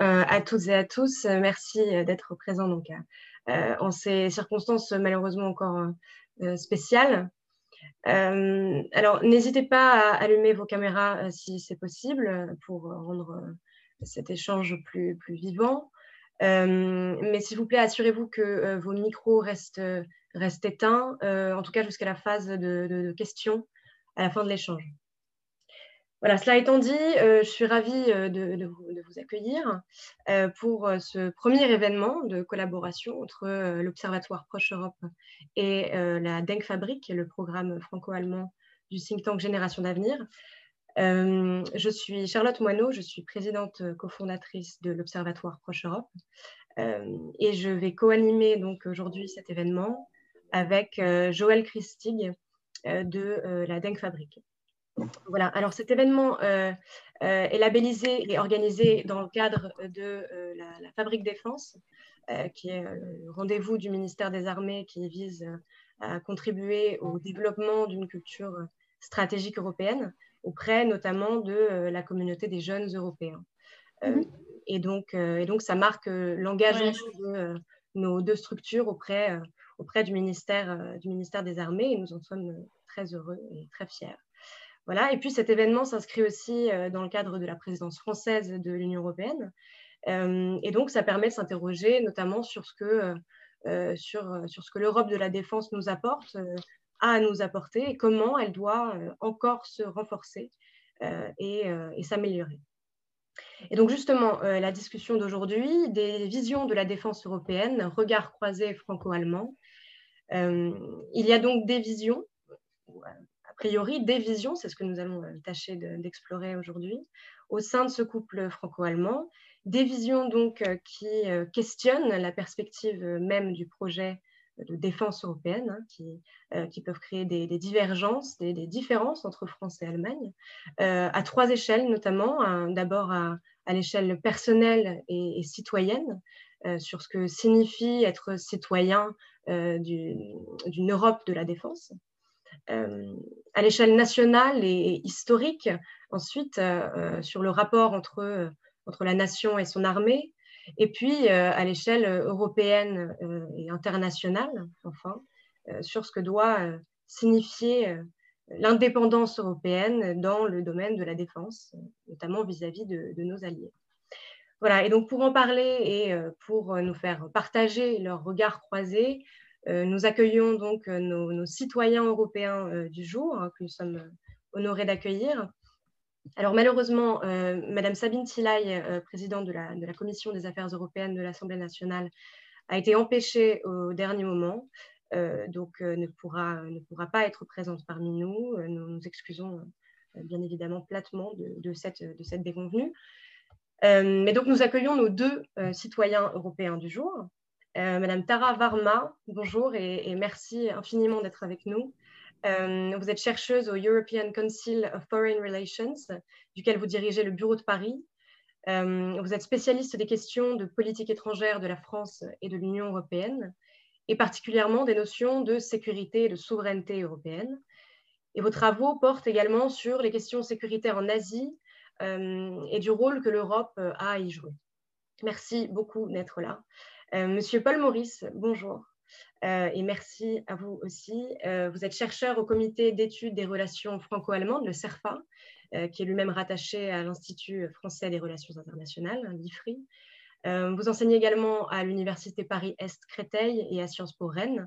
Euh, à toutes et à tous, merci d'être présents donc, en ces circonstances malheureusement encore spéciales. alors, n'hésitez pas à allumer vos caméras si c'est possible pour rendre cet échange plus, plus vivant. mais s'il vous plaît, assurez-vous que vos micros restent, restent éteints, en tout cas jusqu'à la phase de questions à la fin de l'échange. Voilà, cela étant dit, euh, je suis ravie euh, de, vous, accueillir euh, pour ce premier événement de collaboration entre l'Observatoire Proche Europe et la Denk Fabrique, le programme franco-allemand du think tank Génération d'avenir. je suis Charlotte Moineau, je suis présidente cofondatrice de l'Observatoire Proche Europe et je vais co-animer aujourd'hui cet événement avec Joël Christig de la Denk Fabrique. Voilà, alors cet événement euh, euh, est labellisé et organisé dans le cadre de euh, la, Fabrique Défense, qui est le rendez-vous du ministère des Armées qui vise à contribuer au développement d'une culture stratégique européenne auprès notamment de la communauté des jeunes européens. Mhm. et, donc, et donc, ça marque l'engagement de nos deux structures auprès, auprès du, ministère, du ministère des Armées et nous en sommes très heureux et très fiers. Voilà. Et puis cet événement s'inscrit aussi euh, dans le cadre de la présidence française de l'Union européenne. Euh, et donc, ça permet de s'interroger notamment sur ce que, euh, l'Europe de la défense nous apporte, a à nous apporter et comment elle doit encore se renforcer et s'améliorer. Et donc justement, la discussion d'aujourd'hui, des visions de la défense européenne, regard croisé franco-allemand. il y a donc des visions, priori des visions, c'est ce que nous allons euh, tâcher d'explorer aujourd'hui, au sein de ce couple franco-allemand, des visions donc euh, qui euh, questionnent la perspective même du projet de défense européenne, hein, qui, qui, peuvent créer des, divergences, des, différences entre France et Allemagne, à trois échelles notamment. D'abord à, l'échelle personnelle et, citoyenne, sur ce que signifie être citoyen d'une Europe de la défense. Euh, à l'échelle nationale et historique, ensuite euh, euh, sur le rapport entre, entre la nation et son armée, et puis à l'échelle européenne et internationale, enfin, sur ce que doit signifier l'indépendance européenne dans le domaine de la défense, notamment vis-à-vis de, nos alliés. Voilà, et donc pour en parler et pour nous faire partager leurs regards croisés, euh, nous accueillons donc euh, nos, citoyens européens euh, du jour, hein, que nous sommes honorés d'accueillir. Alors malheureusement, Madame Sabine Tilay, présidente de la, Commission des affaires européennes de l'Assemblée nationale, a été empêchée au dernier moment, donc ne, pourra, ne pourra pas être présente parmi nous. nous nous excusons bien évidemment platement de, cette, de cette déconvenue. mais donc nous accueillons nos deux citoyens européens du jour. Euh, Madame Tara Varma, bonjour et, merci infiniment d'être avec nous. Euh, vous êtes chercheuse au European Council of Foreign Relations, duquel vous dirigez le bureau de Paris. Euh, vous êtes spécialiste des questions de politique étrangère de la France et de l'Union européenne, et particulièrement des notions de sécurité et de souveraineté européenne. Et vos travaux portent également sur les questions sécuritaires en Asie et du rôle que l'Europe a à y jouer. Merci beaucoup d'être là. Euh, Monsieur Paul Maurice, bonjour. Euh, et merci à vous aussi. Euh, vous êtes chercheur au comité d'études des relations franco-allemandes, le CERFA, qui est lui-même rattaché à l'Institut français des relations internationales, l'IFRI. vous enseignez également à l'Université Paris-Est Créteil et à Sciences Po Rennes.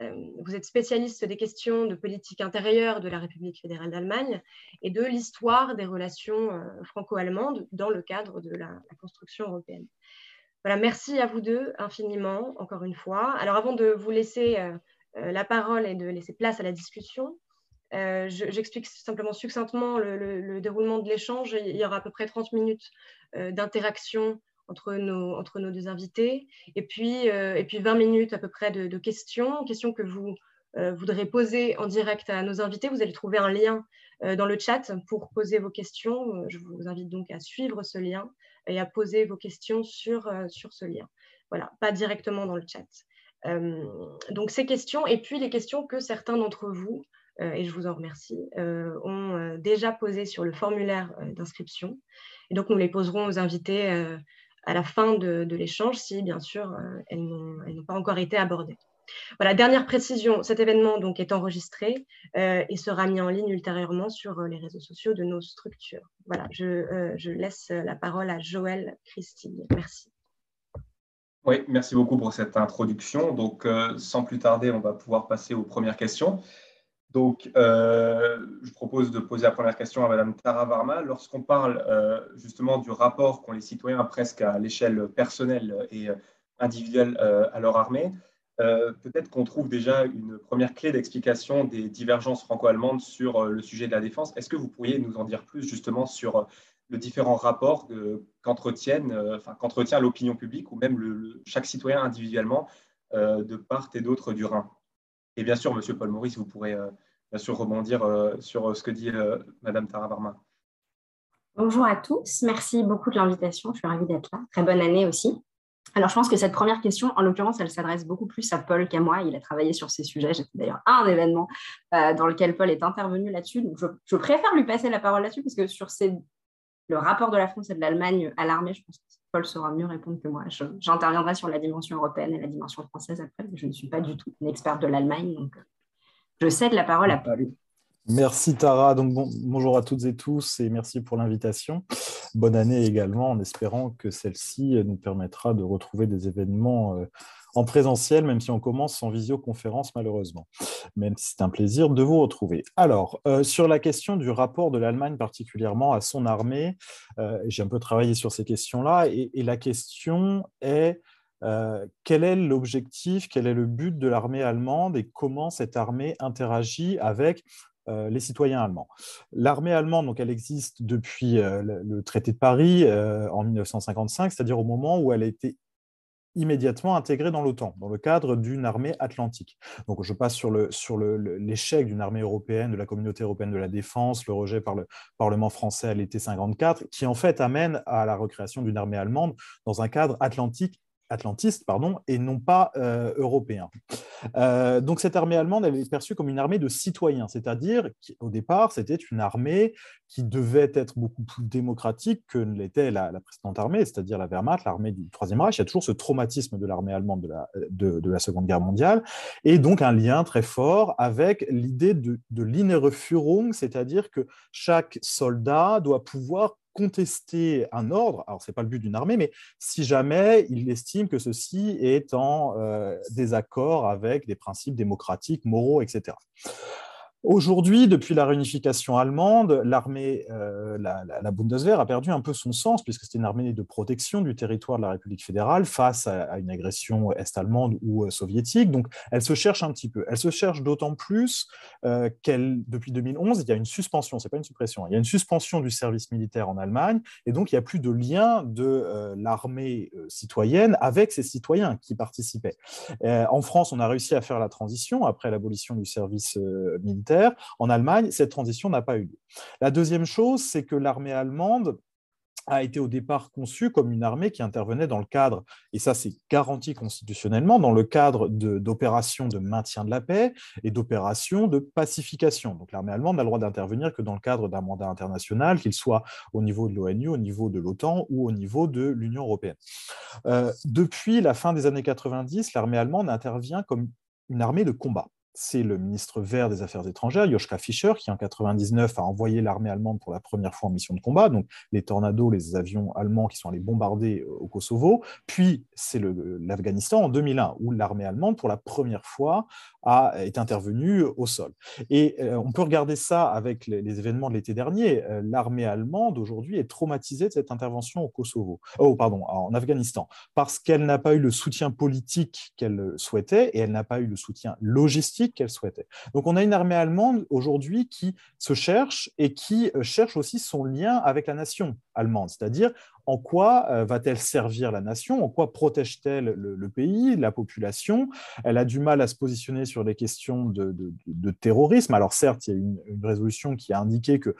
vous êtes spécialiste des questions de politique intérieure de la République fédérale d'Allemagne et de l'histoire des relations franco-allemandes dans le cadre de la construction européenne. Merci à vous deux infiniment, encore une fois. Alors, avant de vous laisser euh, euh, la parole et de laisser place à la discussion, euh, j'explique simplement succinctement le, déroulement de l'échange. Il y aura à peu près 30 minutes d'interaction entre nos, deux invités, et puis 20 minutes à peu près de, questions, questions que vous voudrez poser en direct à nos invités. Vous allez trouver un lien dans le chat pour poser vos questions. Je vous invite donc à suivre ce lien et à poser vos questions sur, euh, sur ce lien. Voilà, pas directement dans le chat. Euh, donc ces questions, et puis les questions que certains d'entre vous et je vous en remercie, ont déjà posé sur le formulaire d'inscription. Et donc, nous les poserons aux invités à la fin de, l'échange si, bien sûr, elles n'ont pas encore été abordées. Voilà, dernière précision, cet événement donc est enregistré et sera mis en ligne ultérieurement sur les réseaux sociaux de nos structures. Voilà, je, je laisse la parole à Joël Christine. Merci. Oui, merci beaucoup pour cette introduction. Donc, euh, sans plus tarder, on va pouvoir passer aux premières questions. Donc, euh, je propose de poser la première question à Madame Tara Varma. Lorsqu'on parle euh, justement du rapport qu'ont les citoyens presque à l'échelle personnelle et individuelle à leur armée, peut-être qu'on trouve déjà une première clé d'explication des divergences franco-allemandes sur le sujet de la défense. Est-ce que vous pourriez nous en dire plus justement sur le différents rapports qu'entretiennent, euh, enfin, qu'entretient l'opinion publique ou même le, chaque citoyen individuellement euh, de part et d'autre du Rhin? Et bien sûr, Monsieur Paul Maurice, vous pourrez euh, bien sûr rebondir sur ce que dit Madame Tara Varma. Bonjour à tous, merci beaucoup de l'invitation, je suis ravie d'être là. Très bonne année aussi. Alors, je pense que cette première question, en l'occurrence, elle s'adresse beaucoup plus à Paul qu'à moi. Il a travaillé sur ces sujets. J'étais d'ailleurs à un événement dans lequel Paul est intervenu là-dessus. Donc, je, préfère lui passer la parole là-dessus parce que sur le rapport de la France et de l'Allemagne à l'armée, je pense que Paul saura mieux répondre que moi. J'interviendrai sur la dimension européenne et la dimension française après, je ne suis pas du tout une experte de l'Allemagne, donc je cède la parole à Paul. Merci Tara. Donc bonjour à toutes et tous et merci pour l'invitation. Bonne année également en espérant que celle-ci nous permettra de retrouver des événements euh, en présentiel, même si on commence en visioconférence malheureusement. Même c'est un plaisir de vous retrouver. Alors, euh, sur la question du rapport de l'Allemagne particulièrement à son armée, euh, j'ai un peu travaillé sur ces questions-là, et, la question est euh, quel est l'objectif, quel est le but de l'armée allemande et comment cette armée interagit avec les citoyens allemands. L'armée allemande, donc, elle existe depuis le, traité de Paris en 1955, c'est-à-dire au moment où elle a été immédiatement intégrée dans l'OTAN, dans le cadre d'une armée atlantique. Donc je passe sur l'échec sur le, d'une armée européenne, de la communauté européenne de la défense, le rejet par le Parlement français à l'été 54, qui en fait amène à la recréation d'une armée allemande dans un cadre atlantique atlantiste pardon, et non pas euh, européen. Euh, donc cette armée allemande, elle est perçue comme une armée de citoyens, c'est-à-dire qu'au départ, c'était une armée qui devait être beaucoup plus démocratique que l'était la, précédente armée, c'est-à-dire la Wehrmacht, l'armée du Troisième Reich. Il y a toujours ce traumatisme de l'armée allemande de la, de, la, Seconde Guerre mondiale, et donc un lien très fort avec l'idée de, de Führung, c'est-à-dire que chaque soldat doit pouvoir contester un ordre, alors ce n'est pas le but d'une armée, mais si jamais il estime que ceci est en euh, désaccord avec des principes démocratiques, moraux, etc. Aujourd'hui, depuis la réunification allemande, l'armée, euh, la, Bundeswehr a perdu un peu son sens, puisque c'était une armée de protection du territoire de la République fédérale face à, une agression est-allemande ou euh, soviétique. Donc, elle se cherche un petit peu. Elle se cherche d'autant plus euh, qu'elle, depuis 2011, il y a une suspension, c'est pas une suppression, il y a une suspension du service militaire en Allemagne, et donc il n'y a plus de lien de l'armée citoyenne avec ses citoyens qui participaient. en France, on a réussi à faire la transition après l'abolition du service militaire en Allemagne, cette transition n'a pas eu lieu. La deuxième chose, c'est que l'armée allemande a été au départ conçue comme une armée qui intervenait dans le cadre, et ça c'est garanti constitutionnellement, dans le cadre d'opérations de, maintien de la paix et d'opérations de pacification. Donc l'armée allemande n'a le droit d'intervenir que dans le cadre d'un mandat international, qu'il soit au niveau de l'ONU, au niveau de l'OTAN ou au niveau de l'Union européenne. Euh, depuis la fin des années 90, l'armée allemande intervient comme une armée de combat c'est le ministre vert des Affaires étrangères, Joschka Fischer, qui en 1999 a envoyé l'armée allemande pour la première fois en mission de combat, donc les tornados, les avions allemands qui sont allés bombarder euh, au Kosovo. Puis c'est l'Afghanistan en 2001, où l'armée allemande, pour la première fois, a, est intervenue au sol. Et euh, on peut regarder ça avec les, événements de l'été dernier. Euh, l'armée allemande, aujourd'hui, est traumatisée de cette intervention au Kosovo, oh, pardon, en Afghanistan, parce qu'elle n'a pas eu le soutien politique qu'elle souhaitait et elle n'a pas eu le soutien logistique qu'elle souhaitait. Donc on a une armée allemande aujourd'hui qui se cherche et qui euh, cherche aussi son lien avec la nation allemande, c'est-à-dire en quoi euh, va-t-elle servir la nation, en quoi protège-t-elle le, pays, la population? Elle a du mal à se positionner sur les questions de, terrorisme. Alors certes, il y a une, une résolution qui a indiqué que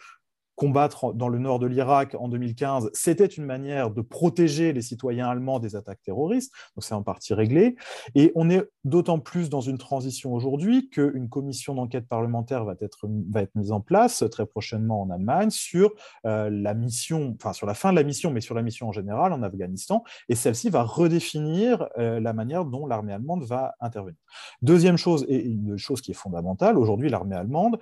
combattre dans le nord de l'Irak en 2015, c'était une manière de protéger les citoyens allemands des attaques terroristes. Donc c'est en partie réglé. Et on est d'autant plus dans une transition aujourd'hui qu'une commission d'enquête parlementaire va être, va être mise en place très prochainement en Allemagne sur euh, la mission, enfin sur la fin de la mission, mais sur la mission en général en Afghanistan. Et celle-ci va redéfinir euh, la manière dont l'armée allemande va intervenir. Deuxième chose, et une chose qui est fondamentale, aujourd'hui l'armée allemande,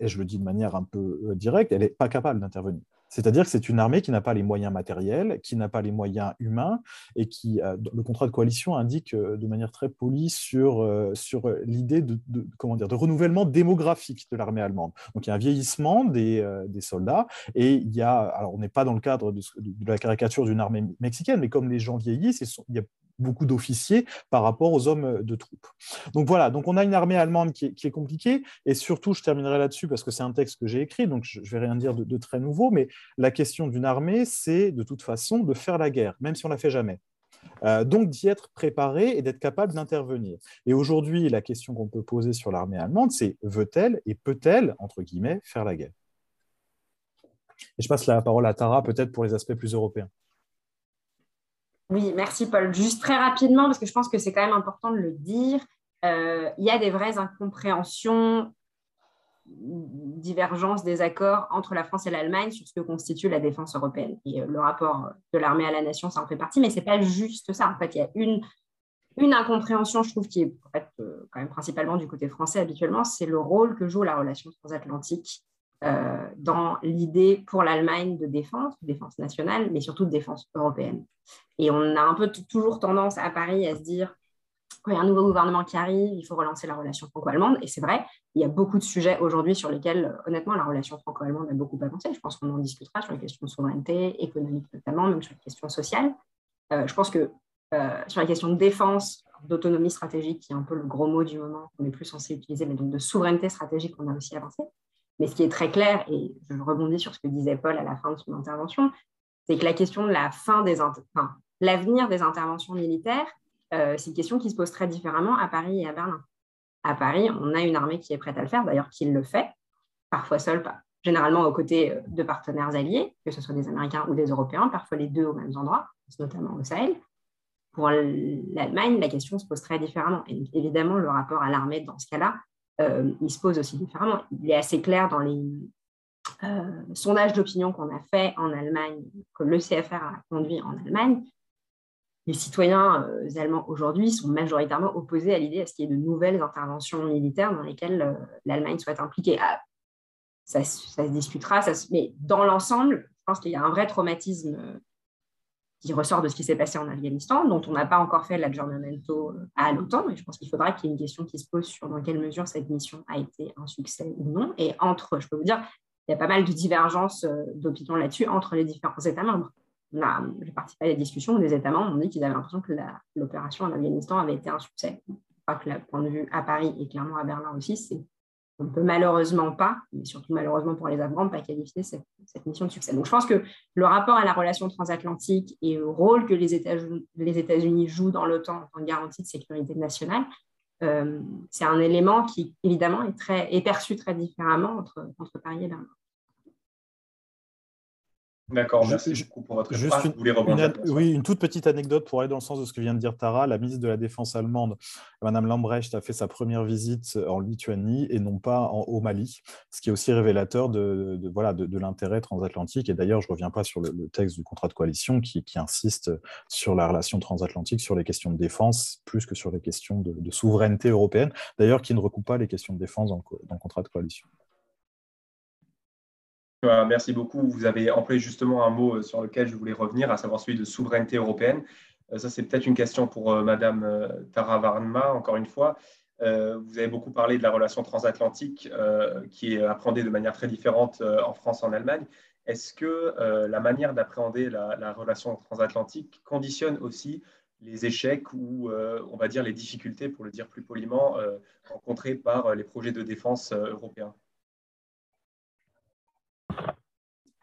et je le dis de manière un peu euh, directe, elle n'est pas capable d'intervenir. C'est-à-dire que c'est une armée qui n'a pas les moyens matériels, qui n'a pas les moyens humains, et qui, euh, le contrat de coalition indique euh, de manière très polie sur, sur l'idée de, de renouvellement démographique de l'armée allemande. Donc il y a un vieillissement des, des soldats, et il y a, alors on n'est pas dans le cadre de, la caricature d'une armée mexicaine, mais comme les gens vieillissent, il y a beaucoup d'officiers par rapport aux hommes de troupes. Donc voilà, donc on a une armée allemande qui est, compliquée, et surtout, je terminerai là-dessus parce que c'est un texte que j'ai écrit, donc je ne vais rien dire de, très nouveau, mais la question d'une armée, c'est de toute façon de faire la guerre, même si on ne la fait jamais. Euh, donc d'y être préparé et d'être capable d'intervenir. Et aujourd'hui, la question qu'on peut poser sur l'armée allemande, c'est veut-elle et peut-elle, entre guillemets, faire la guerre? Et je passe la parole à Tara, peut-être pour les aspects plus européens. Oui, merci Paul. Juste très rapidement, parce que je pense que c'est quand même important de le dire, euh, il y a des vraies incompréhensions, divergences, désaccords entre la France et l'Allemagne sur ce que constitue la défense européenne. Et euh, le rapport de l'armée à la nation, ça en fait partie, mais ce n'est pas juste ça. En fait, il y a une, une incompréhension, je trouve, qui est en fait, euh, quand même principalement du côté français habituellement, c'est le rôle que joue la relation transatlantique euh, dans l'idée pour l'Allemagne de défense, de défense nationale, mais surtout de défense européenne. Et on a un peu toujours tendance à Paris à se dire, quand il y a un nouveau gouvernement qui arrive, il faut relancer la relation franco-allemande. Et c'est vrai, il y a beaucoup de sujets aujourd'hui sur lesquels, honnêtement, la relation franco-allemande a beaucoup avancé. Je pense qu'on en discutera sur les questions de souveraineté économique notamment, même sur les questions sociales. Euh, je pense que euh, sur la question de défense, d'autonomie stratégique, qui est un peu le gros mot du moment qu'on est plus censé utiliser, mais donc de souveraineté stratégique, on a aussi avancé. Mais ce qui est très clair, et je rebondis sur ce que disait Paul à la fin de son intervention, c'est que la question de la fin des enfin, l'avenir des interventions militaires, euh, c'est une question qui se pose très différemment à Paris et à Berlin. À Paris, on a une armée qui est prête à le faire, d'ailleurs qui le fait, parfois seule, généralement aux côtés euh, de partenaires alliés, que ce soit des Américains ou des Européens, parfois les deux aux mêmes endroits, notamment au Sahel. Pour l'Allemagne, la question se pose très différemment. Et évidemment, le rapport à l'armée dans ce cas-là euh, il se pose aussi différemment. Il est assez clair dans les euh, sondages d'opinion qu'on a fait en Allemagne, que le CFR a conduit en Allemagne. Les citoyens euh, allemands aujourd'hui sont majoritairement opposés à l'idée à ce qu'il y ait de nouvelles interventions militaires dans lesquelles l'Allemagne soit impliquée. Ah, ça, se discutera, mais dans l'ensemble, je pense qu'il y a un vrai traumatisme qui ressort de ce qui s'est passé en Afghanistan, dont on n'a pas encore fait l'aggiornamento euh, à l'OTAN. Et je pense qu'il faudra qu'il y ait une question qui se pose sur dans quelle mesure cette mission a été un succès ou non. Et entre, je peux vous dire, il y a pas mal de divergences euh, d'opinion là-dessus entre les différents États membres. J'ai participé à des discussions où des États membres ont dit qu'ils avaient l'impression que l'opération en Afghanistan avait été un succès. Je crois que le point de vue à Paris et clairement à Berlin aussi, c'est on ne peut malheureusement pas, mais surtout malheureusement pour les Afghans, pas qualifier cette, mission de succès. Donc je pense que le rapport à la relation transatlantique et au rôle que les États-Unis jouent dans l'OTAN en garantie de sécurité nationale, euh, c'est un élément qui évidemment est, très, perçu très différemment entre, entre Paris et Berlin. D'accord, merci beaucoup pour votre Juste une, Oui, une toute petite anecdote pour aller dans le sens de ce que vient de dire Tara. La ministre de la Défense allemande, Madame Lambrecht, a fait sa première visite en Lituanie et non pas en, au Mali, ce qui est aussi révélateur de, voilà, de, l'intérêt transatlantique. Et d'ailleurs, je ne reviens pas sur le, texte du contrat de coalition qui, insiste sur la relation transatlantique, sur les questions de défense, plus que sur les questions de, souveraineté européenne, d'ailleurs qui ne recoupe pas les questions de défense dans le contrat de coalition. Euh, merci beaucoup. Vous avez employé justement un mot euh, sur lequel je voulais revenir, à savoir celui de souveraineté européenne. Euh, ça, c'est peut-être une question pour Madame Tara Varma, encore une fois. Vous avez beaucoup parlé de la relation transatlantique qui est appréhendée de manière très différente en France et en Allemagne. Est-ce que la manière d'appréhender la, relation transatlantique conditionne aussi les échecs ou, on va dire, les difficultés, pour le dire plus poliment, rencontrées par les projets de défense européens?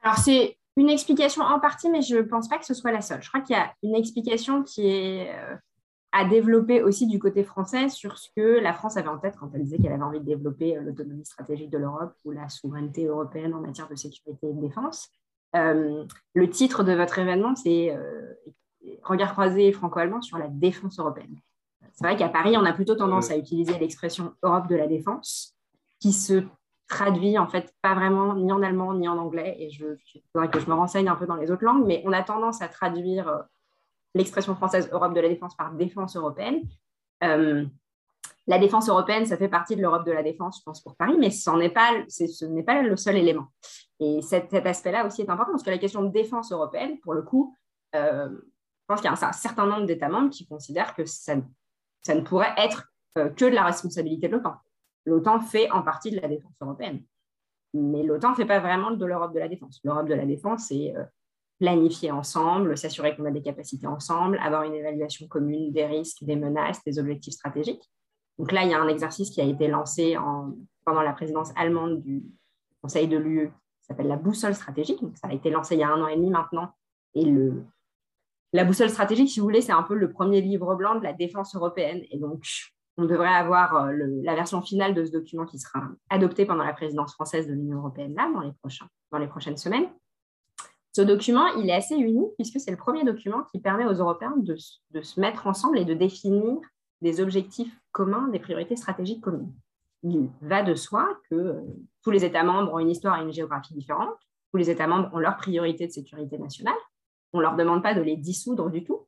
Alors, c'est une explication en partie, mais je ne pense pas que ce soit la seule. Je crois qu'il y a une explication qui est, euh, à développer aussi du côté français sur ce que la France avait en tête quand elle disait qu'elle avait envie de développer l'autonomie stratégique de l'Europe ou la souveraineté européenne en matière de sécurité et de défense. le titre de votre événement, c'est Regard croisé franco-allemand sur la défense européenne. C'est vrai qu'à Paris, on a plutôt tendance à utiliser l'expression Europe de la défense, qui se traduit en fait pas vraiment ni en allemand ni en anglais. Et je, voudrais que je me renseigne un peu dans les autres langues, mais on a tendance à traduire euh, l'expression française Europe de la défense par défense européenne. Euh, la défense européenne, ça fait partie de l'Europe de la défense, je pense, pour Paris, mais ce n'est pas, ce n'est pas le seul élément. Et cet, aspect-là aussi est important parce que la question de défense européenne, pour le coup, euh, je pense qu'il y a un, certain nombre d'États membres qui considèrent que ça, ça ne pourrait être que de la responsabilité de l'OTAN. L'OTAN fait en partie de la défense européenne. Mais l'OTAN ne fait pas vraiment de l'Europe de la défense. L'Europe de la défense, c'est euh, planifier ensemble, s'assurer qu'on a des capacités ensemble, avoir une évaluation commune des risques, des menaces, des objectifs stratégiques. Donc là, il y a un exercice qui a été lancé pendant la présidence allemande du Conseil de l'UE, qui s'appelle la boussole stratégique. Ça a été lancé il y a un an et demi maintenant. Et la boussole stratégique, si vous voulez, c'est un peu le premier livre blanc de la défense européenne. Et donc, on devrait avoir euh, la version finale de ce document qui sera adopté pendant la présidence française de l'Union européenne, là, dans les, prochaines semaines. Ce document, il est assez unique puisque c'est le premier document qui permet aux Européens de, de, se mettre ensemble et de définir des objectifs communs, des priorités stratégiques communes. Il va de soi que euh, tous les États membres ont une histoire et une géographie différentes, tous les États membres ont leurs priorités de sécurité nationale, on ne leur demande pas de les dissoudre du tout,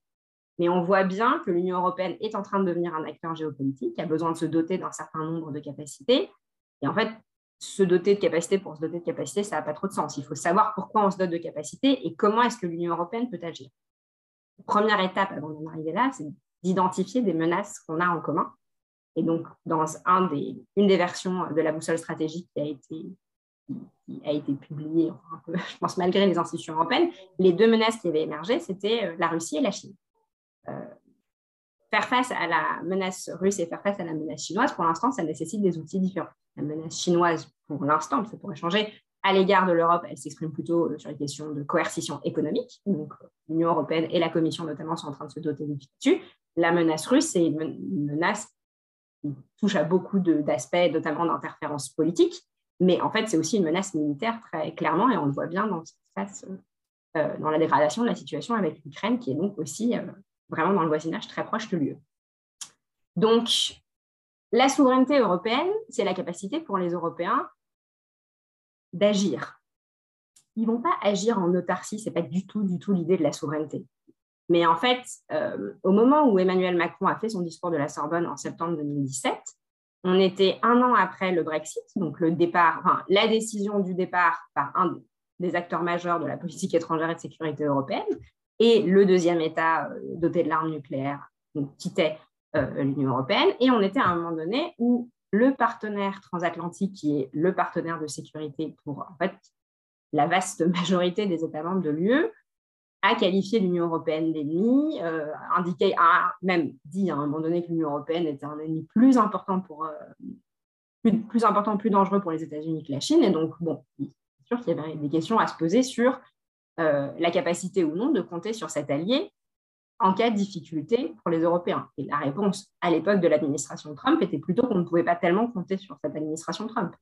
mais on voit bien que l'Union européenne est en train de devenir un acteur géopolitique, qui a besoin de se doter d'un certain nombre de capacités. Et en fait, se doter de capacités pour se doter de capacités, ça n'a pas trop de sens. Il faut savoir pourquoi on se dote de capacités et comment est-ce que l'Union européenne peut agir. Première étape avant d'en arriver là, c'est d'identifier des menaces qu'on a en commun. Et donc, dans une des versions de la boussole stratégique qui a été qui a été publié, je pense malgré les institutions européennes, les deux menaces qui avaient émergé, c'était euh, la Russie et la Chine. Euh, faire face à la menace russe et faire face à la menace chinoise, pour l'instant, ça nécessite des outils différents. La menace chinoise, pour l'instant, ça pourrait changer, à l'égard de l'Europe, elle s'exprime plutôt euh, sur les questions de coercition économique. Donc, l'Union européenne et la Commission, notamment, sont en train de se doter d'outils dessus. La menace russe, c'est une menace qui touche à beaucoup d'aspects, notamment d'interférences politiques. Mais en fait, c'est aussi une menace militaire très clairement, et on le voit bien dans ce qui se passe euh, dans la dégradation de la situation avec l'Ukraine, qui est donc aussi euh, vraiment dans le voisinage très proche de l'UE. Donc, la souveraineté européenne, c'est la capacité pour les Européens d'agir. Ils ne vont pas agir en autarcie, ce n'est pas du tout, du tout l'idée de la souveraineté. Mais en fait, euh, au moment où Emmanuel Macron a fait son discours de la Sorbonne en septembre 2017, on était un an après le Brexit, donc le départ, la décision du départ par un des acteurs majeurs de la politique étrangère et de sécurité européenne, et le deuxième État euh, doté de l'arme nucléaire donc, quittait euh, l'Union européenne. Et on était à un moment donné où le partenaire transatlantique, qui est le partenaire de sécurité pour en fait, la vaste majorité des États membres de l'UE, a qualifié l'Union européenne d'ennemi, euh, indiqué, a même dit à un moment donné que l'Union européenne était un ennemi plus important, pour, euh, plus, important, plus dangereux pour les États-Unis que la Chine. Et donc, bon, c'est sûr qu'il y avait des questions à se poser sur euh, la capacité ou non de compter sur cet allié en cas de difficulté pour les Européens. Et la réponse à l'époque de l'administration Trump était plutôt qu'on ne pouvait pas tellement compter sur cette administration Trump.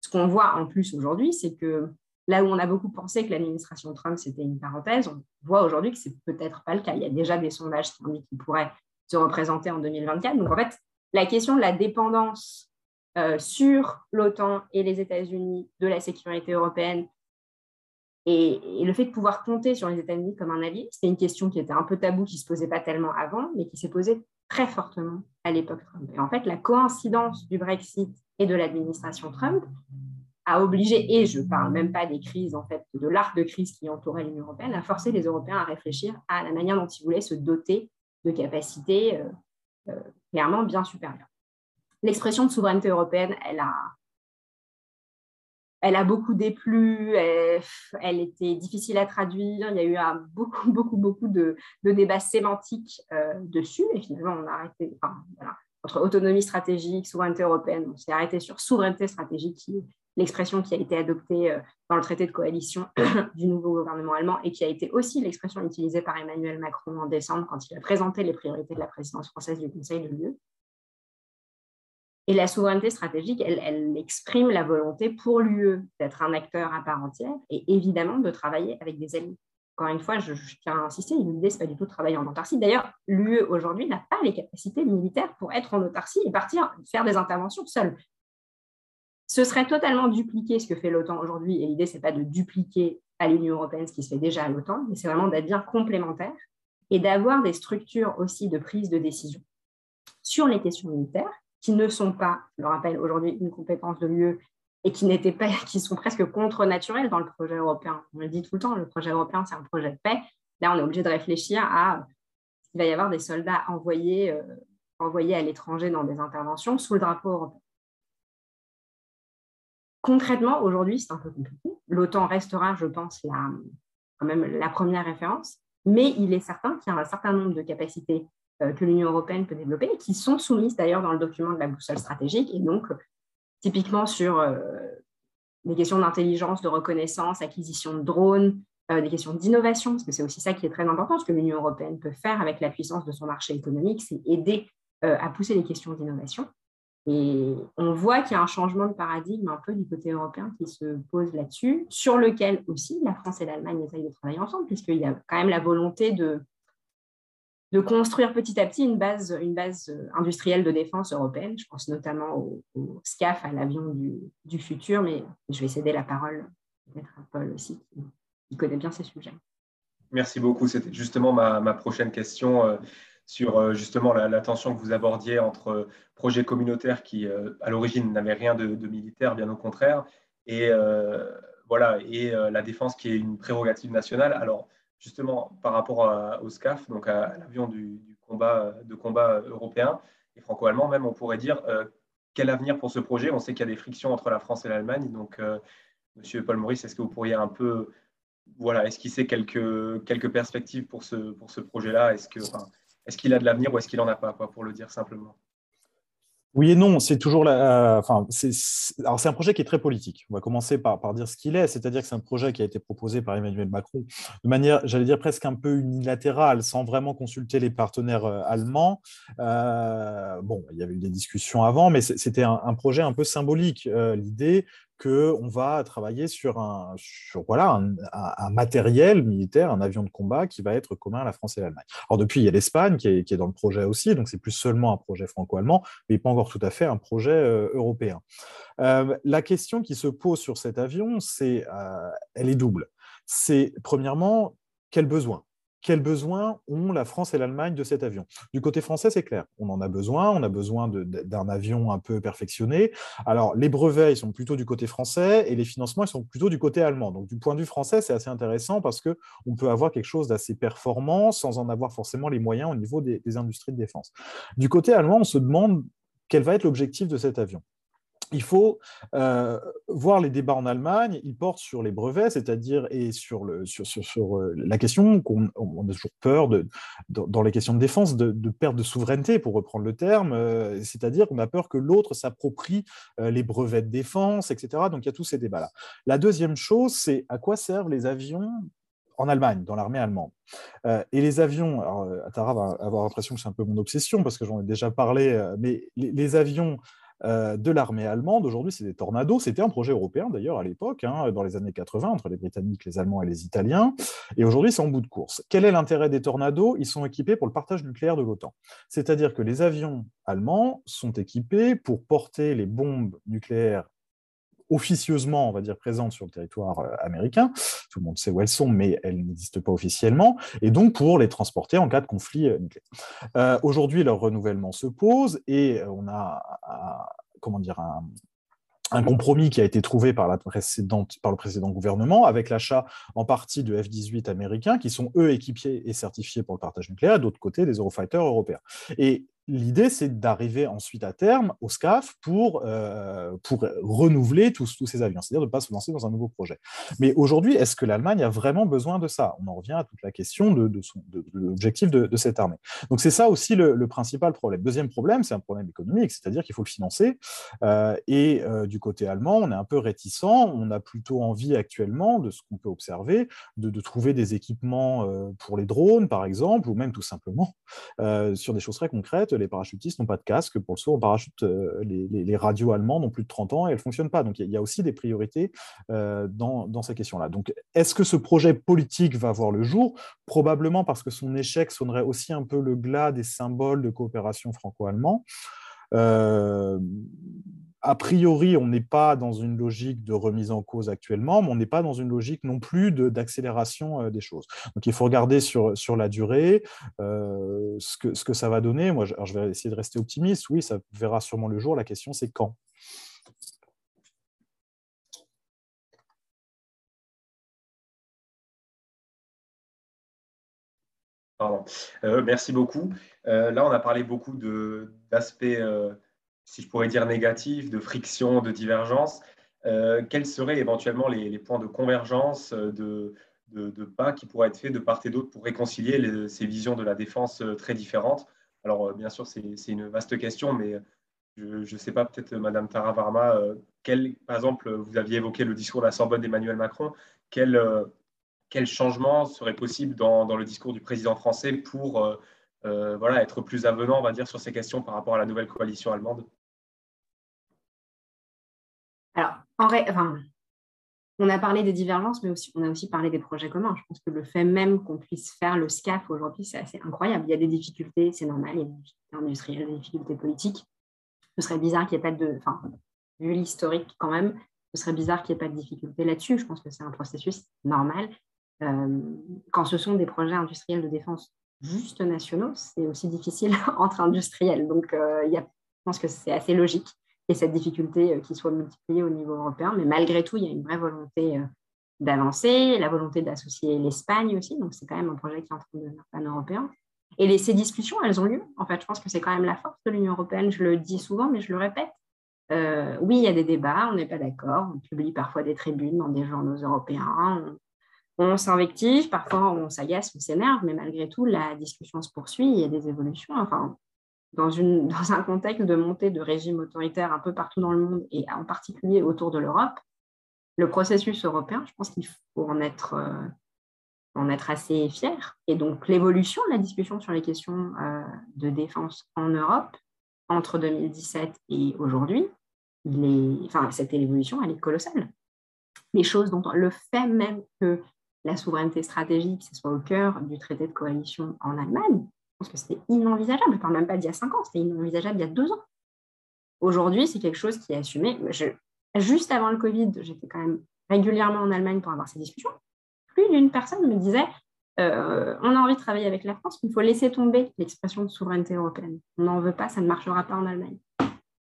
Ce qu'on voit en plus aujourd'hui, c'est que Là où on a beaucoup pensé que l'administration Trump, c'était une parenthèse, on voit aujourd'hui que c'est peut-être pas le cas. Il y a déjà des sondages qui indiquent qu'il pourrait se représenter en 2024. Donc, en fait, la question de la dépendance euh, sur l'OTAN et les États-Unis de la sécurité européenne et, le fait de pouvoir compter sur les États-Unis comme un allié, c'était une question qui était un peu taboue, qui ne se posait pas tellement avant, mais qui s'est posée très fortement à l'époque Trump. Et en fait, la coïncidence du Brexit et de l'administration Trump a obligé, et je ne parle même pas des crises, en fait, de l'arc de crise qui entourait l'Union européenne, a forcé les Européens à réfléchir à la manière dont ils voulaient se doter de capacités euh, euh, clairement bien supérieures. L'expression de souveraineté européenne, elle a, elle a beaucoup déplu, elle, était difficile à traduire, il y a eu beaucoup, beaucoup, beaucoup de, débats sémantiques euh, dessus, et finalement, on a arrêté, entre autonomie stratégique, souveraineté européenne. On s'est arrêté sur souveraineté stratégique, qui est l'expression qui a été adoptée euh, dans le traité de coalition du nouveau gouvernement allemand et qui a été aussi l'expression utilisée par Emmanuel Macron en décembre quand il a présenté les priorités de la présidence française du Conseil de l'UE. Et la souveraineté stratégique, elle, exprime la volonté pour l'UE d'être un acteur à part entière et évidemment de travailler avec des alliés. Encore une fois, je, tiens à insister, l'idée, ce n'est pas du tout de travailler en autarcie. D'ailleurs, l'UE aujourd'hui n'a pas les capacités militaires pour être en autarcie et partir faire des interventions seule. Ce serait totalement dupliquer ce que fait l'OTAN aujourd'hui. Et l'idée, ce n'est pas de dupliquer à l'Union européenne ce qui se fait déjà à l'OTAN, mais c'est vraiment d'être bien complémentaire et d'avoir des structures aussi de prise de décision sur les questions militaires qui ne sont pas, je le rappelle, aujourd'hui une compétence de l'UE et qui n'étaient pas, qui sont presque contre-naturels dans le projet européen. On le dit tout le temps, le projet européen, c'est un projet de paix. Là, on est obligé de réfléchir à il va y avoir des soldats envoyés, euh, envoyés à l'étranger dans des interventions sous le drapeau européen. Concrètement, aujourd'hui, c'est un peu compliqué. L'OTAN restera, je pense, la, quand même la première référence, mais il est certain qu'il y a un certain nombre de capacités que l'Union européenne peut développer, qui sont soumises d'ailleurs dans le document de la boussole stratégique, et donc typiquement sur euh, des questions d'intelligence, de reconnaissance, acquisition de drones, euh, des questions d'innovation, parce que c'est aussi ça qui est très important, ce que l'Union européenne peut faire avec la puissance de son marché économique, c'est aider euh, à pousser les questions d'innovation. Et on voit qu'il y a un changement de paradigme un peu du côté européen qui se pose là-dessus, sur lequel aussi la France et l'Allemagne essayent de travailler ensemble, puisqu'il y a quand même la volonté de de construire petit à petit une base, une base euh, industrielle de défense européenne. Je pense notamment au, SCAF, à l'avion du, futur, mais je vais céder la parole peut-être à Paul aussi, qui, connaît bien ces sujets. Merci beaucoup. C'était justement ma, prochaine question euh, sur euh, justement la, tension que vous abordiez entre projets communautaires qui, à l'origine, n'avaient rien de, de, militaire, bien au contraire, et, voilà, et la défense qui est une prérogative nationale. Alors, justement par rapport au SCAF, donc à, l'avion du, combat, de combat européen. Et franco-allemand même, on pourrait dire euh, quel avenir pour ce projet? On sait qu'il y a des frictions entre la France et l'Allemagne. Donc, euh, Monsieur Paul Maurice, est-ce que vous pourriez un peu voilà, esquisser quelques, quelques perspectives pour ce, pour ce projet-là? Est-ce qu'il a de l'avenir ou est-ce qu'il n'en a pas, pour le dire simplement? Oui et non, c'est toujours la. Enfin, c'est, c'est un projet qui est très politique. On va commencer par, dire ce qu'il est, c'est-à-dire que c'est un projet qui a été proposé par Emmanuel Macron de manière, j'allais dire presque un peu unilatérale, sans vraiment consulter les partenaires euh, allemands. Euh, bon, il y avait eu des discussions avant, mais c'était un, projet un peu symbolique. Euh, l'idée qu'on va travailler sur, un, matériel militaire, un avion de combat qui va être commun à la France et l'Allemagne. Alors depuis, il y a l'Espagne qui est, dans le projet aussi, donc c'est plus seulement un projet franco-allemand, mais pas encore tout à fait un projet euh, européen. Euh, la question qui se pose sur cet avion, c'est, euh, elle est double. C'est premièrement, quel besoin? Quels besoins ont la France et l'Allemagne de cet avion Du côté français, c'est clair. On en a besoin. On a besoin d'un avion un peu perfectionné. Alors, les brevets, ils sont plutôt du côté français et les financements, ils sont plutôt du côté allemand. Donc, du point de vue français, c'est assez intéressant parce qu'on peut avoir quelque chose d'assez performant sans en avoir forcément les moyens au niveau des industries de défense. Du côté allemand, on se demande quel va être l'objectif de cet avion il faut euh, voir les débats en Allemagne, ils portent sur les brevets, c'est-à-dire et sur, euh, la question qu'on on a toujours peur dans les questions de défense de, perte de souveraineté, pour reprendre le terme, euh, c'est-à-dire qu'on a peur que l'autre s'approprie les brevets de défense, etc. Donc il y a tous ces débats-là. La deuxième chose, c'est à quoi servent les avions en Allemagne, dans l'armée allemande. et les avions, alors Tara va avoir l'impression que c'est un peu mon obsession parce que j'en ai déjà parlé, mais les avions euh, de l'armée allemande. Aujourd'hui, c'est des tornados. C'était un projet européen d'ailleurs à l'époque, hein, dans les années 80, entre les Britanniques, les Allemands et les Italiens. Et aujourd'hui, c'est en bout de course. Quel est l'intérêt des tornados? Ils sont équipés pour le partage nucléaire de l'OTAN. C'est-à-dire que les avions allemands sont équipés pour porter les bombes nucléaires officieusement, on va dire, présentes sur le territoire euh, américain. Tout le monde sait où elles sont, mais elles n'existent pas officiellement. Et donc, pour les transporter en cas de conflit euh, nucléaire. Euh, aujourd'hui, leur renouvellement se pose et on a, comment dire, un, un compromis qui a été trouvé par, le précédent gouvernement avec l'achat en partie de F-18 américains qui sont eux équipiers et certifiés pour le partage nucléaire, d'autre côté des Eurofighters européens. Et l'idée, c'est d'arriver ensuite à terme au SCAF pour, euh, pour renouveler tous, ces avions, c'est-à-dire de ne pas se lancer dans un nouveau projet. Mais aujourd'hui, est-ce que l'Allemagne a vraiment besoin de ça? On en revient à toute la question de, de, de, l'objectif de, cette armée. Donc c'est ça aussi le, principal problème. Deuxième problème, c'est un problème économique, c'est-à-dire qu'il faut le financer. Euh, et euh, du côté allemand, on est un peu réticent, on a plutôt envie actuellement, de ce qu'on peut observer, de, trouver des équipements pour les drones, par exemple, ou même tout simplement sur des choses très concrètes les parachutistes n'ont pas de casque pour le saut en parachute. Euh, les, radios allemandes ont plus de 30 ans et elles ne fonctionnent pas. Donc il y, a aussi des priorités euh, dans, ces questions-là. Donc est-ce que ce projet politique va voir le jour? Probablement parce que son échec sonnerait aussi un peu le glas des symboles de coopération franco-allemand. Euh, a priori, on n'est pas dans une logique de remise en cause actuellement, mais on n'est pas dans une logique non plus d'accélération euh, des choses. Donc il faut regarder sur, sur la durée euh, ce, que, ce que ça va donner. Moi, je, vais essayer de rester optimiste. Oui, ça verra sûrement le jour. La question, c'est quand. Euh, merci beaucoup. là, on a parlé beaucoup d'aspects si je pourrais dire, négatif, de friction, de divergence, euh, quels seraient éventuellement les, points de convergence, euh, de, de, pas qui pourraient être faits de part et d'autre pour réconcilier ces visions de la défense euh, très différentes? Alors, bien sûr, c'est une vaste question, mais je ne sais pas, peut-être, Madame Tara Varma, par exemple, vous aviez évoqué le discours de la Sorbonne d'Emmanuel Macron, quel, quel changement serait possible dans, dans, le discours du président français pour voilà, être plus avenant, on sur ces questions par rapport à la nouvelle coalition allemande Alors, on a parlé des divergences, mais aussi, on a aussi parlé des projets communs. Je pense que le fait même qu'on puisse faire le SCAF aujourd'hui, c'est assez incroyable. Il y a des difficultés, c'est normal, il y a des difficultés industrielles, des difficultés politiques. Ce serait bizarre qu'il n'y ait pas de. Enfin, vu l'historique quand même, ce serait bizarre qu'il n'y ait pas de difficultés là-dessus. Je pense que c'est un processus normal. Euh, quand ce sont des projets industriels de défense juste nationaux, c'est aussi difficile entre industriels. Donc, euh, y a, je pense que c'est assez logique et cette difficulté euh, qui soit multipliée au niveau européen. Mais malgré tout, il y a une vraie volonté euh, d'avancer, la volonté d'associer l'Espagne aussi. Donc, c'est quand même un projet qui est en train de devenir pan-européen. Et les, ces discussions, elles ont lieu. En fait, je pense que c'est quand même la force de l'Union européenne. Je le dis souvent, mais je le répète. oui, il y a des débats, on n'est pas d'accord. On publie parfois des tribunes dans des journaux européens s'invective, parfois on s'agace, on s'énerve, mais malgré tout, la discussion se poursuit, il y a des évolutions. Enfin, dans, une, dans un contexte de montée de régimes autoritaires un peu partout dans le monde et en particulier autour de l'Europe, le processus européen, je pense qu'il faut en être, euh, en être assez fier. Et donc, l'évolution de la discussion sur les questions euh, de défense en Europe entre 2017 et aujourd'hui, enfin, cette évolution, elle est colossale. Les choses dont le fait même que la souveraineté stratégique, ce soit au cœur du traité de coalition en Allemagne, je pense que c'était inenvisageable. Je ne parle même pas d'il y a cinq ans, c'était inenvisageable il y a deux ans. Aujourd'hui, c'est quelque chose qui est assumé. juste avant le Covid, j'étais quand même régulièrement en Allemagne pour avoir ces discussions. Plus d'une personne me disait euh, on a envie de travailler avec la France, mais il faut laisser tomber l'expression de souveraineté européenne. On n'en veut pas, ça ne marchera pas en Allemagne.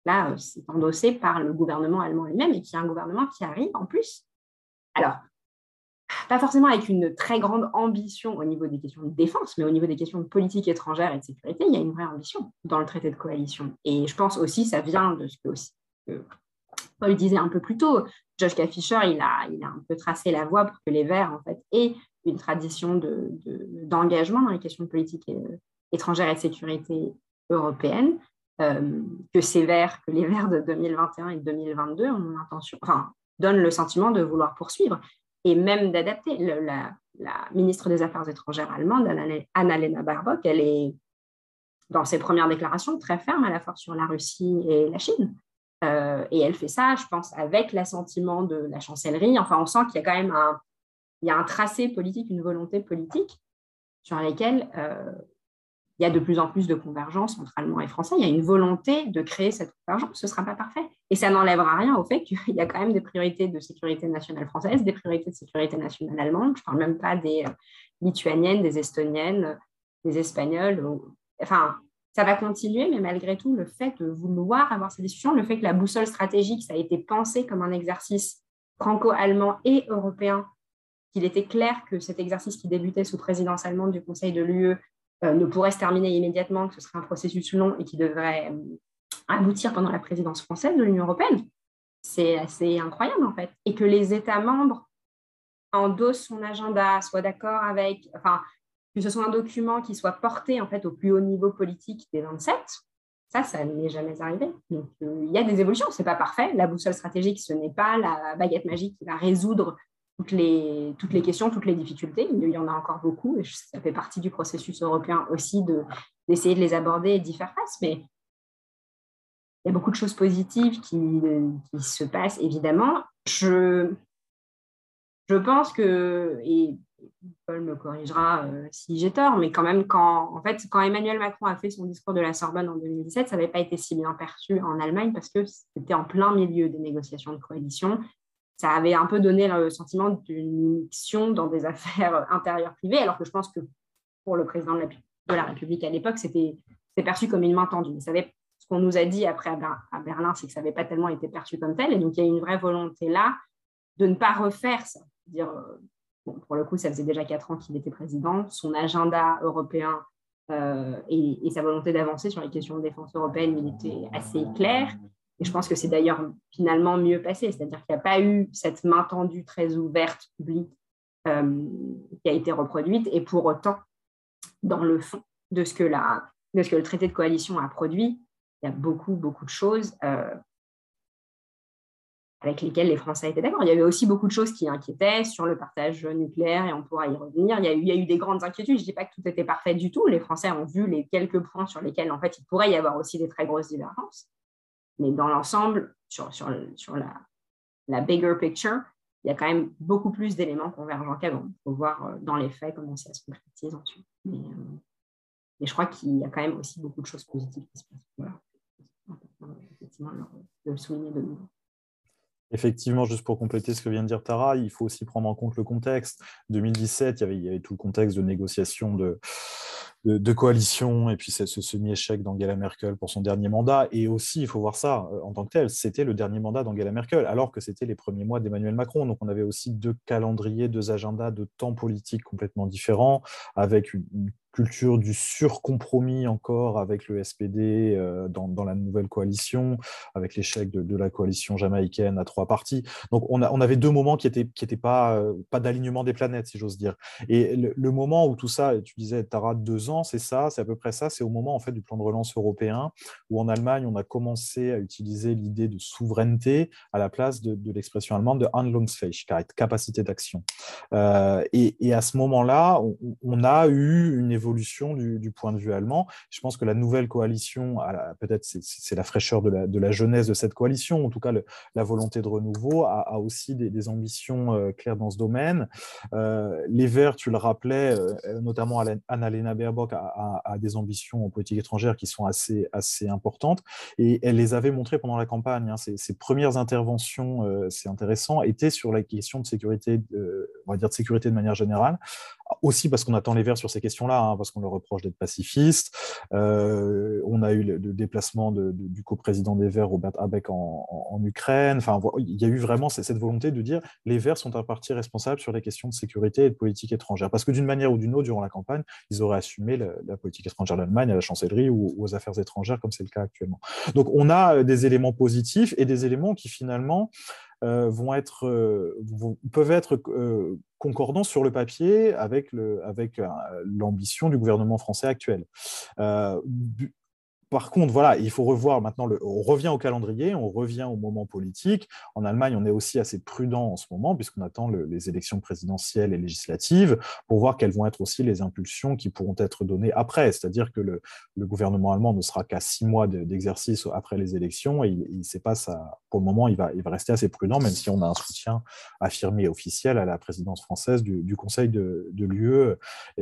Là, euh, c'est endossé par le gouvernement allemand lui-même et qui est un gouvernement qui arrive en plus. Alors, pas forcément avec une très grande ambition au niveau des questions de défense, mais au niveau des questions de politique étrangère et de sécurité, il y a une vraie ambition dans le traité de coalition. Et je pense aussi, ça vient de ce que, aussi, Paul disait un peu plus tôt. Joshka Fischer, il a, il a un peu tracé la voie pour que les Verts, en fait, aient une tradition d'engagement de, dans les questions de politique étrangère et de sécurité européenne. Euh, que ces Verts, que les Verts de 2021 et de 2022 ont l'intention, enfin, donnent le sentiment de vouloir poursuivre et même d'adapter. La, ministre des Affaires étrangères allemande, Annalena Baerbock, elle est, dans ses premières déclarations, très ferme à la fois sur la Russie et la Chine. Euh, et elle fait ça, je pense, avec l'assentiment de la chancellerie. Enfin, on sent qu'il y a quand même un, il y a un tracé politique, une volonté politique sur lesquelles euh, il y a de plus en plus de convergence entre Allemands et Français. Il y a une volonté de créer cette convergence. Ce ne sera pas parfait. Et ça n'enlèvera rien au fait qu'il y a quand même des priorités de sécurité nationale française, des priorités de sécurité nationale allemande. Je ne parle même pas des euh, lituaniennes, des estoniennes, des espagnols. Enfin, ça va continuer, mais malgré tout, le fait de vouloir avoir ces discussions, le fait que la boussole stratégique, ça a été pensé comme un exercice franco-allemand et européen, qu'il était clair que cet exercice qui débutait sous présidence allemande du Conseil de l'UE ne pourrait se terminer immédiatement, que ce serait un processus long et qui devrait aboutir pendant la présidence française de l'Union européenne. C'est assez incroyable en fait. Et que les États membres endossent son agenda, soient d'accord avec, enfin, que ce soit un document qui soit porté en fait au plus haut niveau politique des 27, ça, ça n'est jamais arrivé. Donc, euh, il y a des évolutions, ce n'est pas parfait. La boussole stratégique, ce n'est pas la baguette magique qui va résoudre toutes les, toutes les questions, toutes les difficultés. Il y en a encore beaucoup et ça fait partie du processus européen aussi d'essayer de, les aborder et d'y faire face. Mais il y a beaucoup de choses positives qui, qui se passent, évidemment. Je, je pense que, et Paul me corrigera euh, si j'ai tort, mais quand même, quand, en fait, quand Emmanuel Macron a fait son discours de la Sorbonne en 2017, ça n'avait pas été si bien perçu en Allemagne parce que c'était en plein milieu des négociations de coalition. Ça avait un peu donné le sentiment d'une mixion dans des affaires intérieures privées, alors que je pense que pour le président de la, République à l'époque, c'était perçu comme une main tendue. Vous ce qu'on nous a dit après à Berlin, c'est que ça n'avait pas tellement été perçu comme tel. Et donc, il y a une vraie volonté là de ne pas refaire ça. Euh, pour le coup, ça faisait déjà quatre ans qu'il était président. Son agenda européen euh, et, sa volonté d'avancer sur les questions de défense européenne, il était assez clair. Et je pense que c'est d'ailleurs finalement mieux passé. C'est-à-dire qu'il n'y a pas eu cette main tendue très ouverte publique euh, qui a été reproduite. Et pour autant, dans le fond de ce que, le traité de coalition a produit, il y a beaucoup, beaucoup de choses euh, avec lesquels les Français étaient d'accord. Il y avait aussi beaucoup de choses qui inquiétaient sur le partage nucléaire et on pourra y revenir. Il y a eu, il y a eu des grandes inquiétudes. Je ne dis pas que tout était parfait du tout. Les Français ont vu les quelques points sur lesquels, en fait, il pourrait y avoir aussi des très grosses divergences. Mais dans l'ensemble, sur, sur, sur la, la, bigger picture, il y a quand même beaucoup plus d'éléments convergents qu'avant. Il faut voir euh, dans les faits comment ça se concrétise ensuite. Mais, euh, mais je crois qu'il y a quand même aussi beaucoup de choses positives qui se passent. Voilà. Effectivement, de le souligner de nouveau. Effectivement, juste pour compléter ce que vient de dire Tara, il faut aussi prendre en compte le contexte. 2017, il y avait, tout le contexte de négociation de, coalition et puis ce, ce semi-échec d'Angela Merkel pour son dernier mandat. Et aussi, il faut voir ça euh, en tant que tel, c'était le dernier mandat d'Angela Merkel, alors que c'était les premiers mois d'Emmanuel Macron. Donc on avait aussi deux calendriers, deux agendas, deux temps politiques complètement différents, avec une, culture du surcompromis encore avec le SPD euh, dans, dans, la nouvelle coalition, avec l'échec de, la coalition jamaïcaine à trois partis. Donc on, a, on avait deux moments qui n'étaient qui étaient pas, euh, pas d'alignement des planètes, si j'ose dire. Et le, moment où tout ça, tu disais, Tara, deux ans, c'est ça, c'est à peu près ça, c'est au moment en fait du plan de relance européen, où en Allemagne, on a commencé à utiliser l'idée de souveraineté à la place de, l'expression allemande de Handlungsfähigkeit, capacité d'action. Euh, et, à ce moment-là, on, on a eu une évolution du, point de vue allemand. Je pense que la nouvelle coalition, peut-être c'est la fraîcheur de la, jeunesse de cette coalition, en tout cas la volonté de renouveau, a, aussi des, ambitions euh, claires dans ce domaine. Euh, les Verts, tu le rappelais, euh, notamment Annalena Baerbock a, a, des ambitions en politique étrangère qui sont assez, assez importantes et elle les avait montrées pendant la campagne. Hein. Ses, premières interventions, c'est intéressant, étaient sur la question de sécurité, on va dire de sécurité de manière générale, aussi parce qu'on attend les Verts sur ces questions-là, hein, parce qu'on leur reproche d'être pacifistes. Euh, on a eu le, déplacement de, du coprésident des Verts, Robert Habeck, en, Ukraine. Enfin, il y a eu vraiment cette volonté de dire les Verts sont un parti responsable sur les questions de sécurité et de politique étrangère. Parce que d'une manière ou d'une autre, durant la campagne, ils auraient assumé la, politique étrangère de l'Allemagne à la chancellerie ou, aux affaires étrangères, comme c'est le cas actuellement. Donc, on a euh, des éléments positifs et des éléments qui finalement vont être, euh, peuvent être euh, concordants sur le papier avec l'ambition du gouvernement français actuel. Par contre, voilà, il faut revoir maintenant, le, on revient au calendrier, on revient au moment politique. En Allemagne, on est aussi assez prudent en ce moment, puisqu'on attend le, les élections présidentielles et législatives, pour voir quelles vont être aussi les impulsions qui pourront être données après. C'est-à-dire que le, gouvernement allemand ne sera qu'à six mois d'exercice après les élections, et il. Pour le moment, il va, rester assez prudent, même si on a un soutien affirmé et officiel à la présidence française du, Conseil de, de l'UE,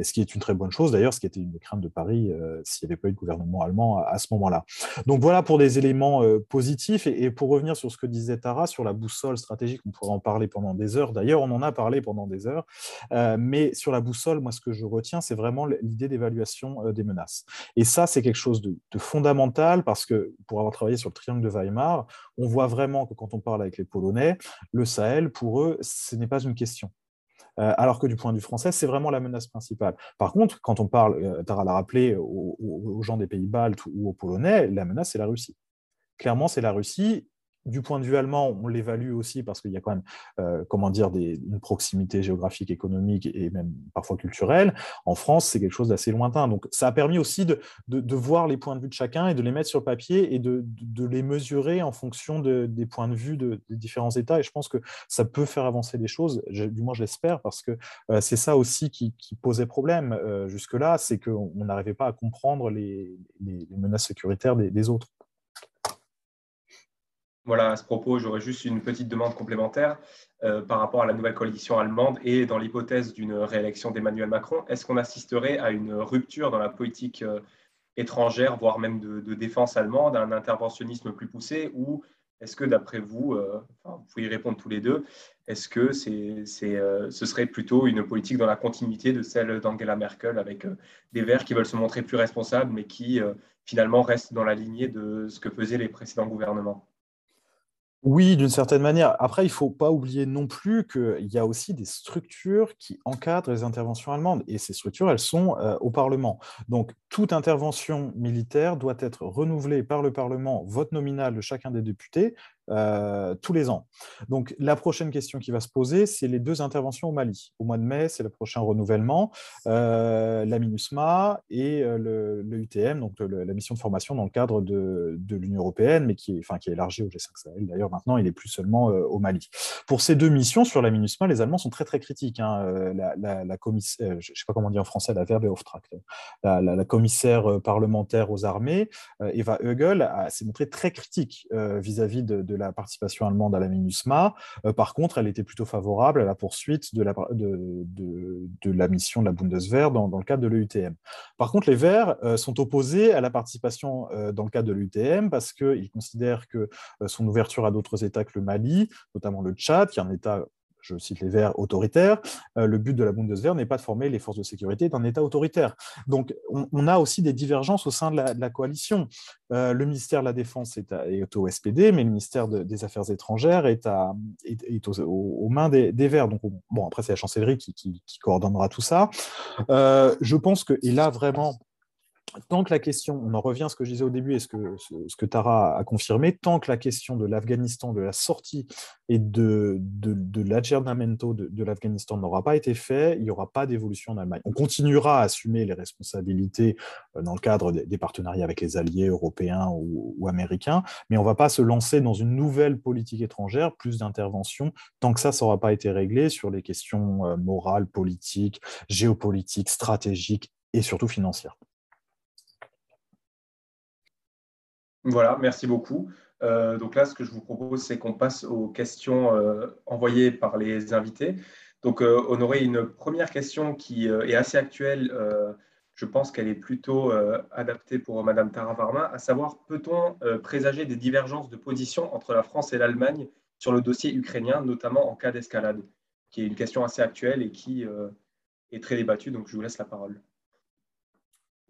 ce qui est une très bonne chose. D'ailleurs, ce qui était une crainte de Paris euh, s'il n'y avait pas eu de gouvernement allemand à, ce moment-là. Donc voilà pour des éléments euh, positifs. Et, pour revenir sur ce que disait Tara, sur la boussole stratégique, on pourrait en parler pendant des heures. D'ailleurs, on en a parlé pendant des heures. Euh, mais sur la boussole, moi, ce que je retiens, c'est vraiment l'idée d'évaluation euh, des menaces. Et ça, c'est quelque chose de, fondamental parce que pour avoir travaillé sur le triangle de Weimar, on voit vraiment que quand on parle avec les Polonais, le Sahel, pour eux, ce n'est pas une question. Alors que du point de vue français, c'est vraiment la menace principale. Par contre, quand on parle, Tara l'a rappelé, aux, gens des pays baltes ou aux Polonais, la menace, c'est la Russie. Clairement, c'est la Russie du point de vue allemand, on l'évalue aussi parce qu'il y a quand même, euh, comment dire, une proximité géographique, économique et même parfois culturelle. En France, c'est quelque chose d'assez lointain. Donc, ça a permis aussi de, voir les points de vue de chacun et de les mettre sur papier et de, les mesurer en fonction des points de vue des différents États. Et je pense que ça peut faire avancer les choses. du moins, je l'espère parce que euh, c'est ça aussi qui, posait problème euh, jusque-là, c'est qu'on n'arrivait pas à comprendre les, menaces sécuritaires des autres. Voilà, à ce propos, j'aurais juste une petite demande complémentaire euh, par rapport à la nouvelle coalition allemande et dans l'hypothèse d'une réélection d'Emmanuel Macron. Est-ce qu'on assisterait à une rupture dans la politique euh, étrangère, voire même de, défense allemande, à un interventionnisme plus poussé ou est-ce que, d'après vous, euh, vous pouvez y répondre tous les deux, est-ce que c'est, ce serait plutôt une politique dans la continuité de celle d'Angela Merkel avec des Verts qui veulent se montrer plus responsables, mais qui finalement restent dans la lignée de ce que faisaient les précédents gouvernements? Oui, d'une certaine manière. Après, il ne faut pas oublier non plus qu'il y a aussi des structures qui encadrent les interventions allemandes. Et ces structures, elles sont euh, au Parlement. Donc, toute intervention militaire doit être renouvelée par le Parlement, vote nominal de chacun des députés, euh, tous les ans. Donc la prochaine question qui va se poser, c'est les deux interventions au Mali. Au mois de mai, c'est le prochain renouvellement, euh, la MINUSMA et euh, le, UTM, donc la mission de formation dans le cadre de, l'Union européenne, mais qui est, enfin, qui est élargie au G5 Sahel. D'ailleurs, maintenant, il n'est plus seulement au Mali. Pour ces deux missions sur la MINUSMA, les Allemands sont très très critiques. Hein. La, commissaire, je ne sais pas comment dire en français, la Werbeauftragte, la, la, commissaire parlementaire aux armées, Eva Högel, s'est montrée très critique vis-à-vis de la participation allemande à la MINUSMA. Euh, par contre, elle était plutôt favorable à la poursuite de la, mission de la Bundeswehr dans, dans le cadre de l'EUTM. Par contre, les Verts euh, sont opposés à la participation euh, dans le cadre de l'UTM parce qu'ils considèrent que son ouverture à d'autres États que le Mali, notamment le Tchad, qui est un État je cite les Verts, autoritaires, euh, le but de la Bundeswehr n'est pas de former les forces de sécurité d'un État autoritaire. Donc, on, a aussi des divergences au sein de la, coalition. Euh, le ministère de la Défense est, au SPD, mais le ministère des Affaires étrangères est, aux, mains des, Verts. Donc, bon, après, c'est la chancellerie qui, coordonnera tout ça. Euh, je pense que, et là, vraiment, tant que la question, on en revient à ce que je disais au début et ce que, ce que Tara a confirmé, tant que la question de l'Afghanistan, de la sortie et de, de, de l'Afghanistan n'aura pas été fait, il n'y aura pas d'évolution en Allemagne. On continuera à assumer les responsabilités euh, dans le cadre des, partenariats avec les alliés européens ou, ou américains, mais on ne va pas se lancer dans une nouvelle politique étrangère, plus d'intervention, tant que ça, ça n'aura pas été réglé sur les questions euh, morales, politiques, géopolitiques, stratégiques et surtout financières. Voilà, merci beaucoup. Euh, donc là, ce que je vous propose, c'est qu'on passe aux questions euh, envoyées par les invités. Donc, euh, on aurait une première question qui est assez actuelle. je pense qu'elle est plutôt adaptée pour Madame Tara Varma, à savoir, peut-on présager des divergences de position entre la France et l'Allemagne sur le dossier ukrainien, notamment en cas d'escalade, qui est une question assez actuelle et qui est très débattue. Donc, je vous laisse la parole.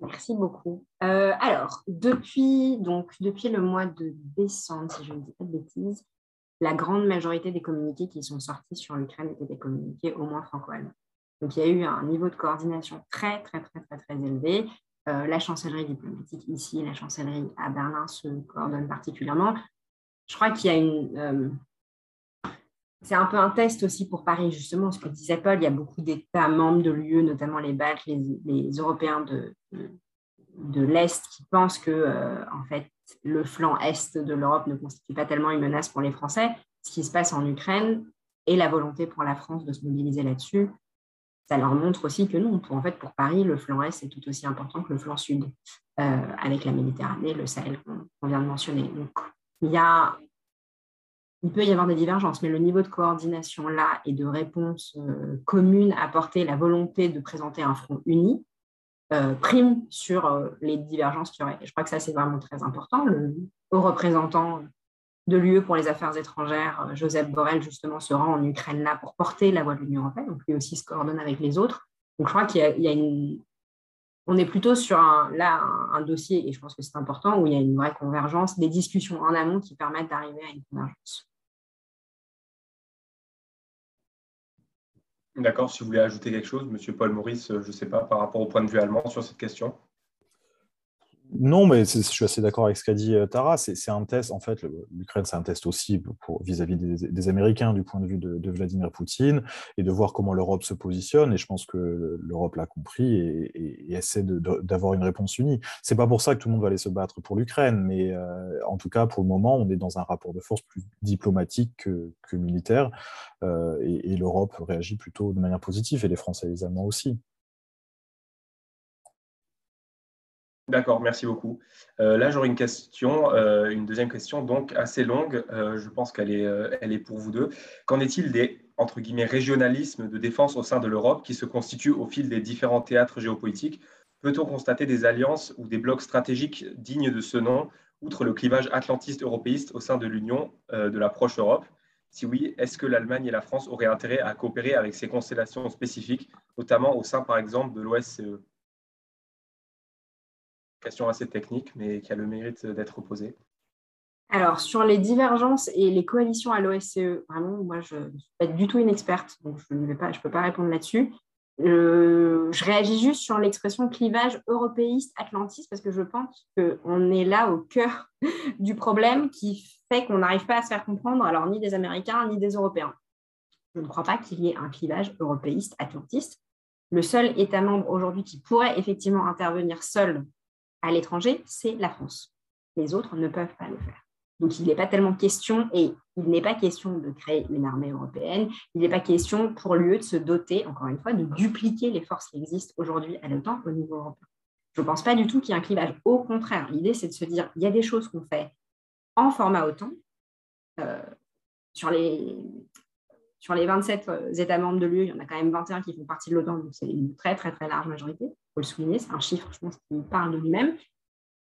Merci beaucoup. Euh, alors, depuis, donc, depuis le mois de décembre, si je ne dis pas de bêtises, la grande majorité des communiqués qui sont sortis sur l'Ukraine étaient des communiqués au moins franco-allemands. Donc, il y a eu un niveau de coordination très, très, très, très, très élevé. Euh, la chancellerie diplomatique ici, la chancellerie à Berlin se coordonnent particulièrement. Je crois qu'il y a une, euh, c'est un peu un test aussi pour Paris, justement, ce que disait Paul, il y a beaucoup d'États membres de l'UE, notamment les Baltes, les, Européens de, de, l'Est, qui pensent que euh, en fait, le flanc Est de l'Europe ne constitue pas tellement une menace pour les Français. Ce qui se passe en Ukraine et la volonté pour la France de se mobiliser là-dessus, ça leur montre aussi que non, pour, en fait, pour Paris, le flanc Est est tout aussi important que le flanc Sud, euh, avec la Méditerranée, le Sahel qu'on vient de mentionner. Donc, il y a il peut y avoir des divergences, mais le niveau de coordination là et de réponse euh, commune apportée, la volonté de présenter un front uni, euh, prime sur euh, les divergences qu'il y aurait. je crois que ça, c'est vraiment très important. Le haut représentant de l'UE pour les affaires étrangères, Joseph Borrell, justement, se rend en Ukraine là pour porter la voix de l'Union européenne, donc lui aussi se coordonne avec les autres. Donc je crois qu'il y, a une... On est plutôt sur un, dossier, et je pense que c'est important, où il y a une vraie convergence, des discussions en amont qui permettent d'arriver à une convergence. D'accord, si vous voulez ajouter quelque chose, Monsieur Paul Maurice, je ne sais pas, par rapport au point de vue allemand sur cette question. Non, mais je suis assez d'accord avec ce qu'a dit euh, Tara. C'est un test, en fait, l'Ukraine, c'est un test aussi vis-à-vis des, Américains du point de vue de, Vladimir Poutine et de voir comment l'Europe se positionne. Et je pense que l'Europe l'a compris et, essaie d'avoir une réponse unie. C'est pas pour ça que tout le monde va aller se battre pour l'Ukraine, mais euh, en tout cas, pour le moment, on est dans un rapport de force plus diplomatique que, militaire euh, et, et l'Europe réagit plutôt de manière positive et les Français et les Allemands aussi. D'accord, merci beaucoup. Euh, là, j'aurais une question, euh, une deuxième question, donc assez longue. Euh, je pense qu'elle est, elle est pour vous deux. Qu'en est-il des entre guillemets régionalismes de défense au sein de l'Europe qui se constituent au fil des différents théâtres géopolitiques? Peut-on constater des alliances ou des blocs stratégiques dignes de ce nom, outre le clivage atlantiste-européiste au sein de l'Union de la proche Europe? Si oui, est-ce que l'Allemagne et la France auraient intérêt à coopérer avec ces constellations spécifiques, notamment au sein, par exemple, de l'OSCE question assez technique, mais qui a le mérite d'être posée. Alors, sur les divergences et les coalitions à l'OSCE, vraiment, moi, je ne suis pas du tout une experte, donc je ne je peux pas répondre là-dessus. Euh, je réagis juste sur l'expression clivage européiste-atlantiste parce que je pense qu'on est là au cœur du problème qui fait qu'on n'arrive pas à se faire comprendre, alors ni des Américains ni des Européens. Je ne crois pas qu'il y ait un clivage européiste-atlantiste. Le seul État membre aujourd'hui qui pourrait effectivement intervenir seul à l'étranger, c'est la France. Les autres ne peuvent pas le faire. Donc, il n'est pas tellement question, et il n'est pas question de créer une armée européenne, il n'est pas question pour l'UE de se doter, encore une fois, de dupliquer les forces qui existent aujourd'hui à l'OTAN au niveau européen. Je ne pense pas du tout qu'il y ait un clivage. Au contraire, l'idée, c'est de se dire, il y a des choses qu'on fait en format OTAN. Euh, sur, les, sur les 27 euh, États membres de l'UE, il y en a quand même 21 qui font partie de l'OTAN, donc c'est une très, très, très large majorité le souligner, c'est un chiffre, je pense, qui parle de lui-même.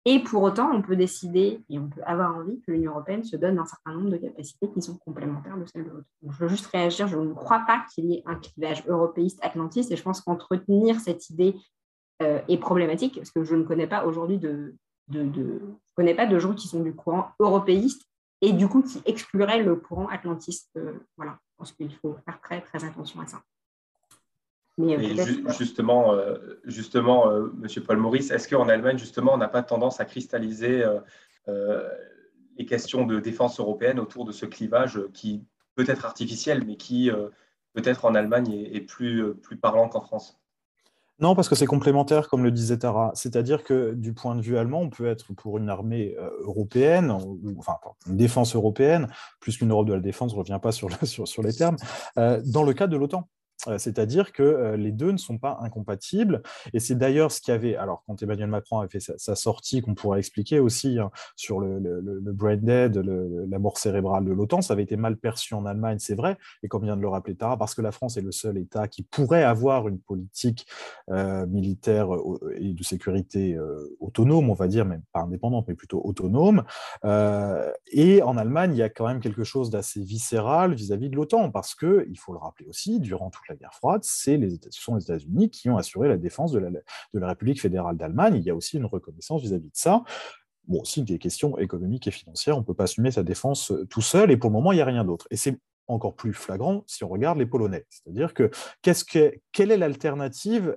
Et pour autant, on peut décider et on peut avoir envie que l'Union européenne se donne un certain nombre de capacités qui sont complémentaires de celles de l'autre. Je veux juste réagir, je ne crois pas qu'il y ait un clivage européiste-atlantiste et je pense qu'entretenir cette idée euh, est problématique parce que je ne connais pas aujourd'hui de, de, connais pas de gens qui sont du courant européiste et du coup qui excluraient le courant atlantiste. Euh, voilà, je pense qu'il faut faire très, très attention à ça. Euh, justement, euh, justement euh, Monsieur Paul Maurice, est-ce qu'en Allemagne, justement, on n'a pas tendance à cristalliser les questions de défense européenne autour de ce clivage qui peut être artificiel, mais qui peut-être en Allemagne est, plus, plus parlant qu'en France? Non, parce que c'est complémentaire, comme le disait Tara. C'est-à-dire que du point de vue allemand, on peut être pour une armée européenne, ou, enfin une défense européenne, plus qu'une Europe de la défense, je ne reviens pas sur, sur, sur les termes, dans le cas de l'OTAN. Euh, c'est-à-dire que euh, les deux ne sont pas incompatibles. Et c'est d'ailleurs ce qu'il y avait, alors quand Emmanuel Macron a fait sa, sortie, qu'on pourra expliquer aussi hein, sur le, le, brain dead, la mort cérébrale de l'OTAN, ça avait été mal perçu en Allemagne, c'est vrai, et comme vient de le rappeler Tara, parce que la France est le seul État qui pourrait avoir une politique euh, militaire et de sécurité autonome, on va dire, même pas indépendante, mais plutôt autonome. et en Allemagne, il y a quand même quelque chose d'assez viscéral vis-à-vis de l'OTAN, parce que, il faut le rappeler aussi, durant toute la guerre froide, c'est les, ce sont les États-Unis qui ont assuré la défense de la, la République fédérale d'Allemagne. Il y a aussi une reconnaissance vis-à-vis de ça. Bon, aussi des questions économiques et financières, on ne peut pas assumer sa défense euh, tout seul, et pour le moment, il n'y a rien d'autre. Et c'est encore plus flagrant si on regarde les Polonais. C'est-à-dire que, que, quelle est l'alternative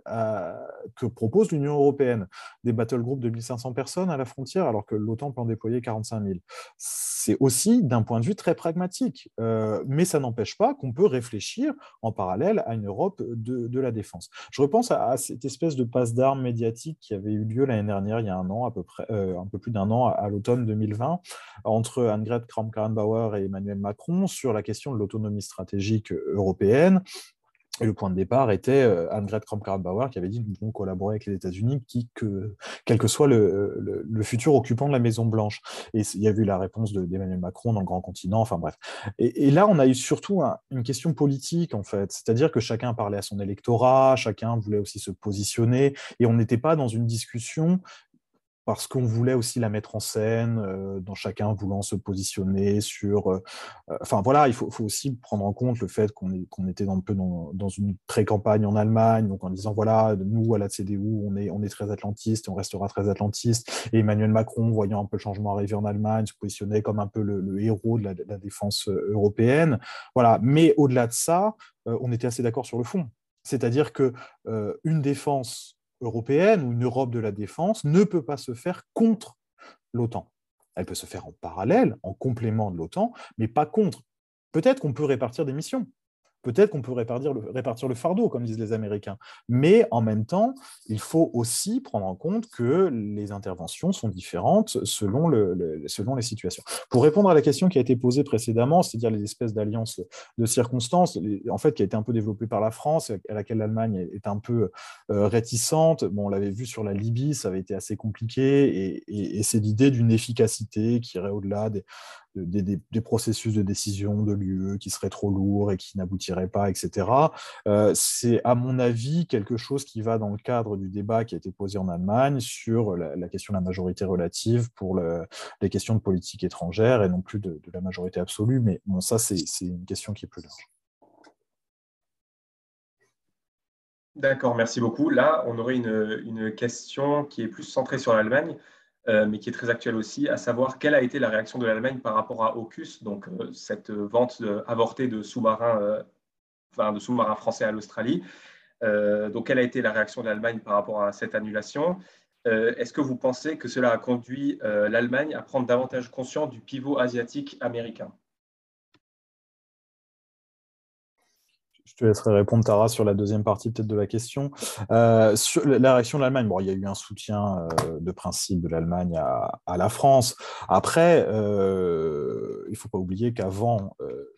que propose l'Union européenne? Des battle groups de 1500 personnes à la frontière alors que l'OTAN peut en déployer 45 000. C'est aussi d'un point de vue très pragmatique, euh, mais ça n'empêche pas qu'on peut réfléchir en parallèle à une Europe de, la défense. Je repense à, cette espèce de passe d'armes médiatique qui avait eu lieu l'année dernière, il y a un an à peu près, euh, un peu plus d'un an à, l'automne 2020, entre Annegret Kramp-Karrenbauer et Emmanuel Macron sur la question l'autonomie stratégique européenne. Et le point de départ était euh, Annegret Kramp-Karrenbauer qui avait dit nous devons collaborer avec les États-Unis, qui que, quel que soit le, le, futur occupant de la Maison Blanche. Et il y a eu la réponse d'Emmanuel Macron dans le grand continent. Enfin bref. Et, là, on a eu surtout une question politique en fait, c'est-à-dire que chacun parlait à son électorat, chacun voulait aussi se positionner, et on n'était pas dans une discussion parce qu'on voulait aussi la mettre en scène, euh, dans chacun voulant se positionner sur... Euh, euh, enfin voilà, il faut, aussi prendre en compte le fait qu'on était un peu dans, une pré-campagne en Allemagne, donc en disant, voilà, nous, à la CDU, on est, on est très atlantiste et on restera très atlantiste. Et Emmanuel Macron, voyant un peu le changement arriver en Allemagne, se positionnait comme un peu le, héros de la, de la défense européenne. Voilà, mais au-delà de ça, on était assez d'accord sur le fond. C'est-à-dire qu'une défense européenne ou une Europe de la défense ne peut pas se faire contre l'OTAN. Elle peut se faire en parallèle, en complément de l'OTAN, mais pas contre. Peut-être qu'on peut répartir des missions. Peut-être qu'on peut répartir le, fardeau, comme disent les Américains. Mais en même temps, il faut aussi prendre en compte que les interventions sont différentes selon, le, selon les situations. Pour répondre à la question qui a été posée précédemment, c'est-à-dire les espèces d'alliances de circonstances, en fait, qui a été un peu développée par la France, à laquelle l'Allemagne est un peu euh, réticente. Bon, on l'avait vu sur la Libye, ça avait été assez compliqué, et c'est l'idée d'une efficacité qui irait au-delà des, des, processus de décision de l'UE qui seraient trop lourds et qui n'aboutiraient pas, etc. Euh, c'est, à mon avis, quelque chose qui va dans le cadre du débat qui a été posé en Allemagne sur la, question de la majorité relative pour les questions de politique étrangère et non plus de, la majorité absolue. Mais bon, ça, c'est, une question qui est plus large. D'accord, merci beaucoup. Là, on aurait une, une question qui est plus centrée sur l'Allemagne. Euh, mais qui est très actuelle aussi, à savoir quelle a été la réaction de l'Allemagne par rapport à AUKUS, donc euh, cette vente avortée de sous-marins, euh, enfin, de sous-marins français à l'Australie. donc, quelle a été la réaction de l'Allemagne par rapport à cette annulation? Est-ce que vous pensez que cela a conduit l'Allemagne à prendre davantage conscience du pivot asiatique américain? Te laisserai répondre, Tara, sur la deuxième partie peut-être de la question. Euh, sur la réaction de l'Allemagne, bon, il y a eu un soutien euh, de principe de l'Allemagne à, la France. Après, euh, il ne faut pas oublier qu'avant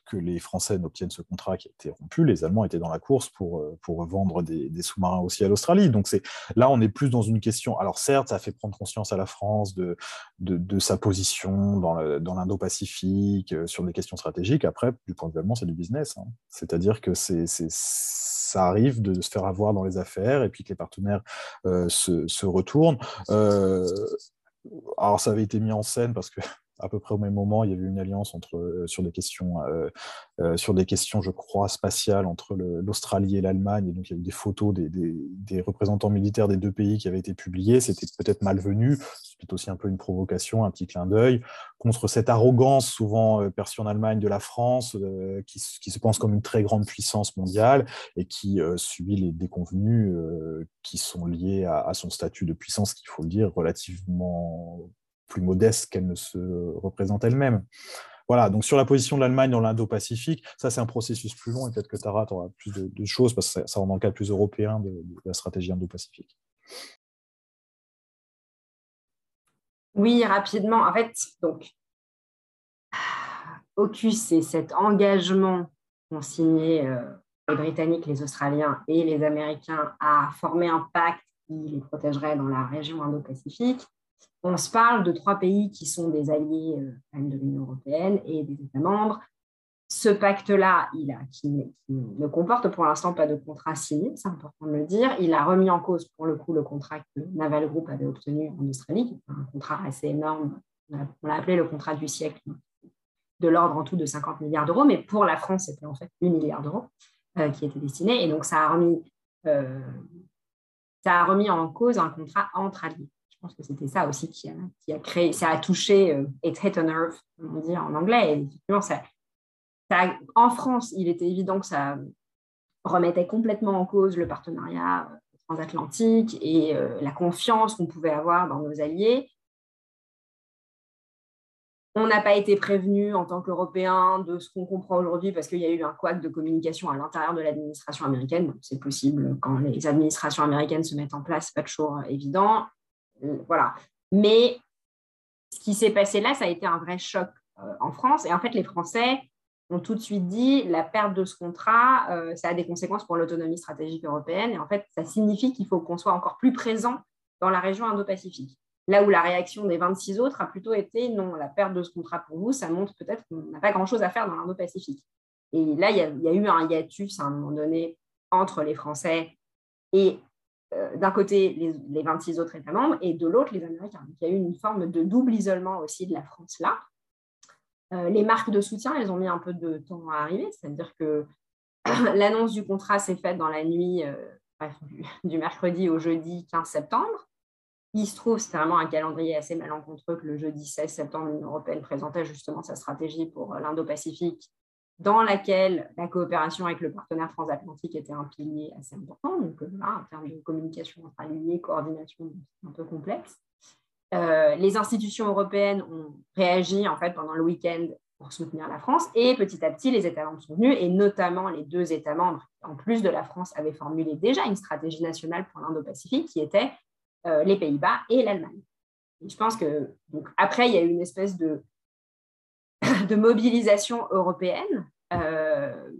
que les Français n'obtiennent ce contrat qui a été rompu, les Allemands étaient dans la course pour, pour vendre des, sous-marins aussi à l'Australie. Donc là, on est plus dans une question. Alors certes, ça fait prendre conscience à la France de, de, sa position dans l'Indo-Pacifique, sur des questions stratégiques. Après, du point de vue allemand, c'est du business. Hein. C'est-à-dire que c'est ça arrive de se faire avoir dans les affaires et puis que les partenaires euh, se, retournent. Euh, alors, ça avait été mis en scène parce que à peu près au même moment, il y avait une alliance euh, sur, des questions, euh, euh, sur des questions, je crois, spatiales entre l'Australie et l'Allemagne. Donc, il y a eu des photos des, représentants militaires des deux pays qui avaient été publiées. C'était peut-être malvenu. C'est aussi un peu une provocation, un petit clin d'œil contre cette arrogance souvent perçue en Allemagne de la France, qui, se pense comme une très grande puissance mondiale et qui subit les déconvenus qui sont liés à, à son statut de puissance, qu'il faut le dire, relativement plus modeste qu'elle ne se représente elle-même. Voilà, donc sur la position de l'Allemagne dans l'Indo-Pacifique, ça c'est un processus plus long et peut-être que Tara aura plus de, choses parce que ça, rentre dans le cadre plus européen de, la stratégie Indo-Pacifique. Oui, rapidement. En fait, donc, AUKUS, c'est cet engagement qu'ont signé euh, les Britanniques, les Australiens et les Américains à former un pacte qui les protégerait dans la région Indo-Pacifique on se parle de trois pays qui sont des alliés euh, de l'Union européenne et des États membres. Ce pacte-là, il qui, ne comporte pour l'instant pas de contrat signé, c'est important de le dire. Il a remis en cause pour le coup le contrat que Naval Group avait obtenu en Australie, un contrat assez énorme. On l'a appelé le contrat du siècle, de l'ordre en tout de 50 milliards d'euros, mais pour la France, c'était en fait 8 milliards d'euros euh, qui étaient destinés. Et donc, ça a remis, euh, ça a remis en cause un contrat entre alliés. Je pense que c'était ça aussi qui a, créé, ça a touché, euh, it hit a nerve, on dit en anglais. Et en France, il était évident que ça remettait complètement en cause le partenariat euh, transatlantique et euh, la confiance qu'on pouvait avoir dans nos alliés. On n'a pas été prévenu en tant qu'Européens de ce qu'on comprend aujourd'hui parce qu'il y a eu un couac de communication à l'intérieur de l'administration américaine. C'est possible quand les administrations américaines se mettent en place, ce n'est pas toujours évident. Euh, voilà. Mais ce qui s'est passé là, ça a été un vrai choc euh, en France. Et en fait, les Français ont tout de suite dit la perte de ce contrat, euh, ça a des conséquences pour l'autonomie stratégique européenne. Et en fait, ça signifie qu'il faut qu'on soit encore plus présent dans la région Indo-Pacifique. Là où la réaction des 26 autres a plutôt été non, la perte de ce contrat pour vous, ça montre peut-être qu'on n'a pas grand-chose à faire dans l'Indo-Pacifique. Et là, il y, y, a, eu un hiatus à un moment donné entre les Français et euh, d'un côté les, 26 autres États membres et de l'autre les Américains. il y a eu une forme de double isolement aussi de la France là. Euh, les marques de soutien, elles ont mis un peu de temps à arriver, c'est-à-dire que l'annonce du contrat s'est faite dans la nuit euh, du, mercredi au jeudi 15 septembre. Il se trouve, c'est vraiment un calendrier assez malencontreux que le jeudi 16 septembre, l'Union européenne présentait justement sa stratégie pour l'Indo-Pacifique dans laquelle la coopération avec le partenaire transatlantique était un pilier assez important. Donc, là, en termes de communication entre alliés, coordination, un peu complexe. les institutions européennes ont réagi en fait pendant le week-end pour soutenir la France. Et petit à petit, les États membres sont venus, et notamment les deux États membres, en plus de la France, avaient formulé déjà une stratégie nationale pour l'Indo-Pacifique qui était euh, les Pays-Bas et l'Allemagne. je pense que, donc, après, il y a eu une espèce de, de mobilisation européenne euh,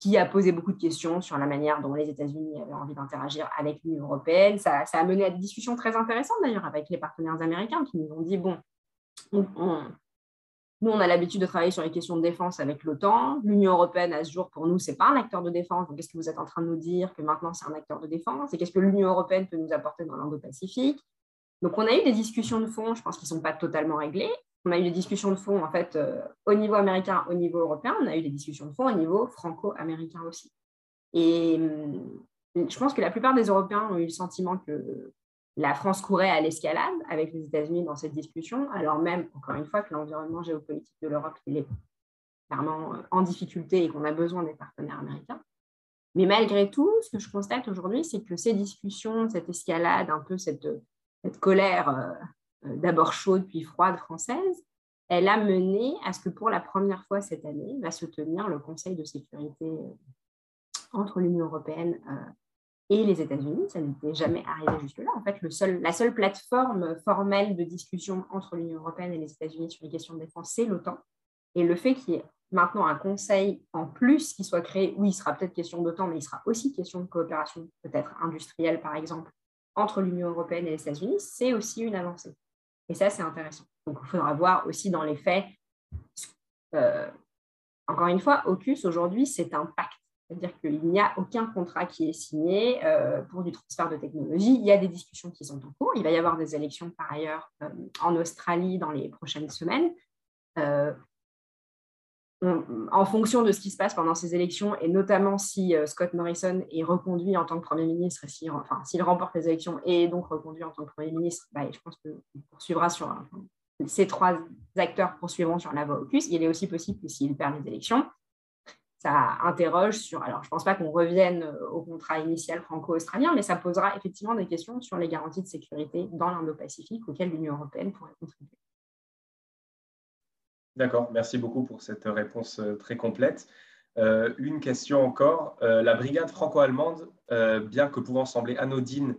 qui a posé beaucoup de questions sur la manière dont les États-Unis avaient envie d'interagir avec l'Union européenne. Ça, a mené à des discussions très intéressantes d'ailleurs avec les partenaires américains qui nous ont dit, bon, on, nous, on a l'habitude de travailler sur les questions de défense avec l'OTAN. L'Union européenne, à ce jour, pour nous, ce n'est pas un acteur de défense. Donc, qu'est-ce que vous êtes en train de nous dire que maintenant, c'est un acteur de défense? Et qu'est-ce que l'Union européenne peut nous apporter dans l'Indo-Pacifique? Donc, on a eu des discussions de fond, je pense qu'ils ne sont pas totalement réglées. On a eu des discussions de fond, en fait, euh, au niveau américain, au niveau européen. On a eu des discussions de fond au niveau franco-américain aussi. Et hum, je pense que la plupart des Européens ont eu le sentiment que la France courait à l'escalade avec les États-Unis dans cette discussion, alors même, encore une fois, que l'environnement géopolitique de l'Europe est clairement euh, en difficulté et qu'on a besoin des partenaires américains. Mais malgré tout, ce que je constate aujourd'hui, c'est que ces discussions, cette escalade, un peu cette, colère euh, euh, d'abord chaude puis froide française, elle a mené à ce que pour la première fois cette année va se tenir le Conseil de sécurité entre l'Union européenne et les États-Unis. Ça n'était jamais arrivé jusque-là. En fait, le seul, la seule plateforme formelle de discussion entre l'Union européenne et les États-Unis sur les questions de défense, c'est l'OTAN. Et le fait qu'il y ait maintenant un conseil en plus qui soit créé, oui, il sera peut-être question d'OTAN, mais il sera aussi question de coopération, peut-être industrielle par exemple, entre l'Union européenne et les États-Unis, c'est aussi une avancée. Et ça, c'est intéressant. Donc, il faudra voir aussi dans les faits. Euh, encore une fois, AUKUS, aujourd'hui, c'est un pacte c'est-à-dire qu'il n'y a aucun contrat qui est signé euh, pour du transfert de technologie. Il y a des discussions qui sont en cours. Il va y avoir des élections par ailleurs euh, en Australie dans les prochaines semaines. Euh, en fonction de ce qui se passe pendant ces élections, et notamment si Scott Morrison est reconduit en tant que Premier ministre, s'il enfin, remporte les élections et est donc reconduit en tant que Premier ministre, bah, je pense qu'il poursuivra sur... ces trois acteurs poursuivront sur la voie cus. Il est aussi possible que s'il perd les élections, ça interroge sur, alors je ne pense pas qu'on revienne euh, au contrat initial franco-australien, mais ça posera effectivement des questions sur les garanties de sécurité dans l'Indo-Pacifique auxquelles l'Union européenne pourrait contribuer. D'accord, merci beaucoup pour cette réponse euh, très complète. Euh, une question encore. la brigade franco-allemande, bien que pouvant sembler anodine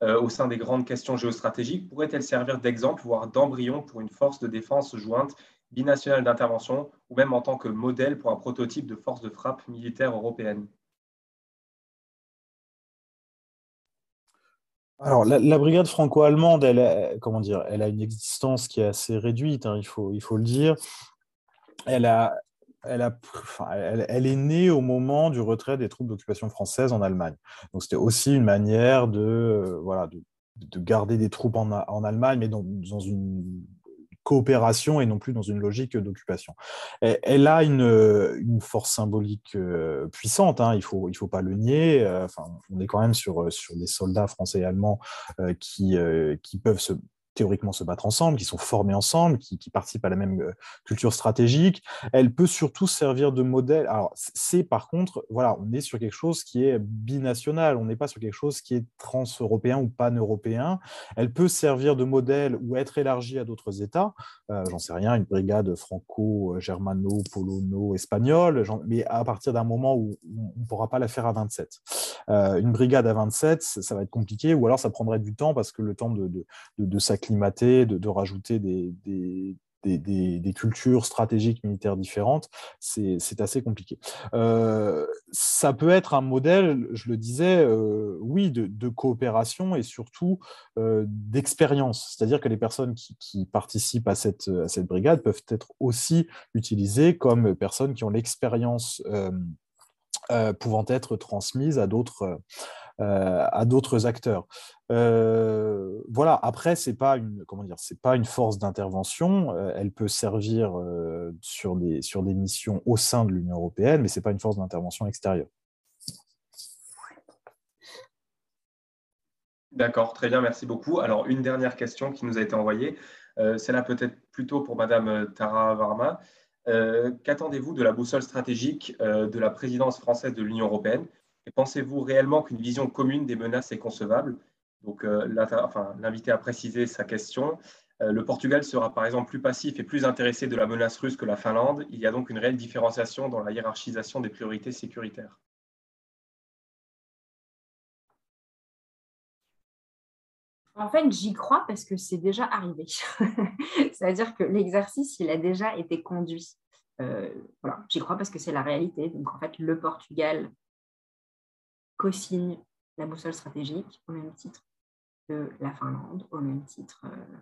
au sein des grandes questions géostratégiques, pourrait-elle servir d'exemple, voire d'embryon pour une force de défense jointe binationale d'intervention ou même en tant que modèle pour un prototype de force de frappe militaire européenne? Alors, la, brigade franco-allemande, elle, a, comment dire, elle a une existence qui est assez réduite, hein, il, faut, il faut le dire. Elle, a, elle, a, elle, est née au moment du retrait des troupes d'occupation françaises en Allemagne. Donc, c'était aussi une manière de, euh, voilà, de, garder des troupes en, en Allemagne, mais dans, dans une coopération et non plus dans une logique d'occupation. Elle a une, force symbolique euh, puissante, hein, il ne faut, il faut pas le nier. Euh, enfin, on est quand même sur, sur des soldats français et allemands euh, qui, qui peuvent se théoriquement se battre ensemble, qui sont formés ensemble, qui, participent à la même euh, culture stratégique. Elle peut surtout servir de modèle. Alors, c'est par contre, voilà, on est sur quelque chose qui est binational, on n'est pas sur quelque chose qui est trans-européen ou pan-européen. Elle peut servir de modèle ou être élargie à d'autres États. Euh, j'en sais rien, une brigade franco-germano, polono, espagnole, mais à partir d'un moment où on ne pourra pas la faire à 27. Euh, une brigade à 27, ça va être compliqué, ou alors ça prendrait du temps parce que le temps de, de, de, de de, rajouter des, cultures stratégiques militaires différentes, c'est assez compliqué. Euh, ça peut être un modèle, je le disais, euh, oui, de, coopération et surtout euh, d'expérience. C'est-à-dire que les personnes qui, participent à cette, brigade peuvent être aussi utilisées comme personnes qui ont l'expérience pouvant être transmises à d'autres euh, à d'autres acteurs. Euh, voilà. Après, c'est pas une comment dire, c'est pas une force d'intervention. elle peut servir sur des sur des missions au sein de l'Union européenne, mais c'est pas une force d'intervention extérieure. D'accord, très bien, merci beaucoup. Alors, une dernière question qui nous a été envoyée, c'est là peut-être plutôt pour Madame Tara Varma. Qu'attendez-vous de la boussole stratégique de la présidence française de l'Union européenne? Et pensez-vous réellement qu'une vision commune des menaces est concevable? Donc, l'invité a précisé sa question. Le Portugal sera par exemple plus passif et plus intéressé de la menace russe que la Finlande. Il y a donc une réelle différenciation dans la hiérarchisation des priorités sécuritaires. En fait, j'y crois parce que c'est déjà arrivé. C'est-à-dire que l'exercice, il a déjà été conduit. Euh, j'y crois parce que c'est la réalité. Donc, en fait, le Portugal co-signe la boussole stratégique au même titre que la Finlande, au même titre euh,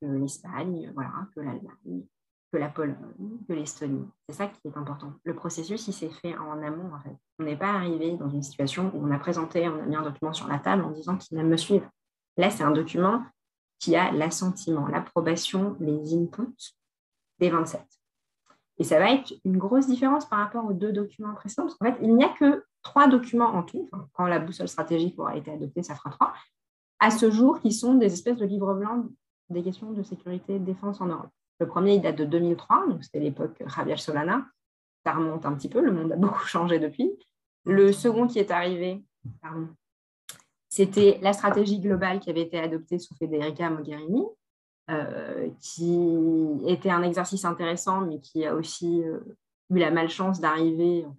que l'Espagne, voilà, que l'Allemagne, que la Pologne, que l'Estonie. C'est ça qui est important. Le processus, il s'est fait en amont. On n'est pas arrivé dans une situation où on a présenté, on a mis un document sur la table en disant qu'ils aiment me suivre. Là, c'est un document qui a l'assentiment, l'approbation, les inputs des 27. Et ça va être une grosse différence par rapport aux deux documents précédents, parce qu'en fait, il n'y a que trois documents en tout. quand la boussole stratégique aura été adoptée, ça fera trois, à ce jour, qui sont des espèces de livres blancs des questions de sécurité et de défense en Europe. Le premier, il date de 2003, donc c'était l'époque Javier Solana. Ça remonte un petit peu, le monde a beaucoup changé depuis. Le second qui est arrivé, pardon, c'était la stratégie globale qui avait été adoptée sous Federica Mogherini, euh, qui était un exercice intéressant, mais qui a aussi euh, eu la malchance d'arriver, en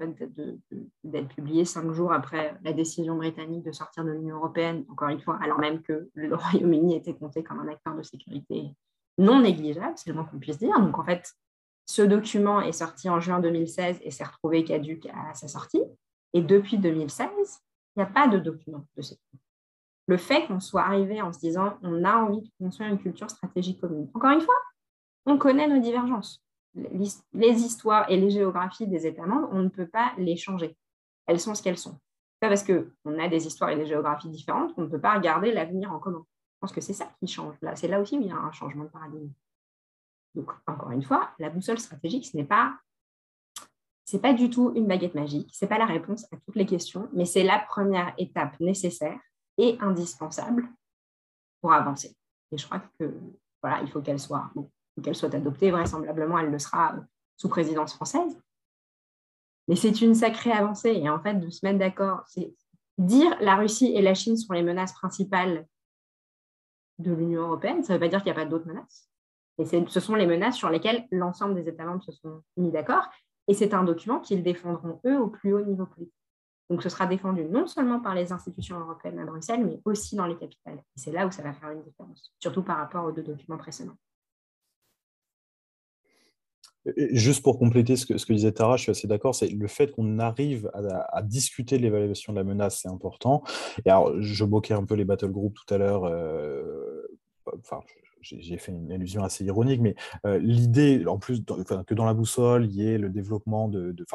d'être publié cinq jours après la décision britannique de sortir de l'Union européenne, encore une fois, alors même que le Royaume-Uni était compté comme un acteur de sécurité non négligeable, c'est le moins qu'on puisse dire. Donc, en fait, ce document est sorti en juin 2016 et s'est retrouvé caduque à sa sortie. Et depuis 2016, il n'y a pas de document de sécurité le fait qu'on soit arrivé en se disant on a envie de construire une culture stratégique commune. Encore une fois, on connaît nos divergences. Les histoires et les géographies des États membres, on ne peut pas les changer. Elles sont ce qu'elles sont. Pas parce qu'on a des histoires et des géographies différentes qu'on ne peut pas regarder l'avenir en commun. Je pense que c'est ça qui change. Là, c'est là aussi où il y a un changement de paradigme. Donc, encore une fois, la boussole stratégique, ce n'est pas, c'est pas du tout une baguette magique. Ce n'est pas la réponse à toutes les questions, mais c'est la première étape nécessaire indispensable pour avancer. Et je crois que voilà, il faut qu'elle soit, qu'elle soit adoptée. Vraisemblablement, elle le sera sous présidence française. Mais c'est une sacrée avancée. Et en fait, de se mettre d'accord, c'est dire la Russie et la Chine sont les menaces principales de l'Union européenne, ça ne veut pas dire qu'il n'y a pas d'autres menaces. Et ce sont les menaces sur lesquelles l'ensemble des États membres se sont mis d'accord. Et c'est un document qu'ils défendront, eux, au plus haut niveau politique. Donc, ce sera défendu non seulement par les institutions européennes à Bruxelles, mais aussi dans les capitales. Et c'est là où ça va faire une différence, surtout par rapport aux deux documents précédents. Juste pour compléter ce que, disait Tara, je suis assez d'accord, c'est le fait qu'on arrive à, discuter de l'évaluation de la menace, c'est important. Et alors, je bloquais un peu les battle groups tout à l'heure. Euh, enfin, j'ai fait une allusion assez ironique, mais euh, l'idée, en plus, que dans la boussole, il y ait le développement de, de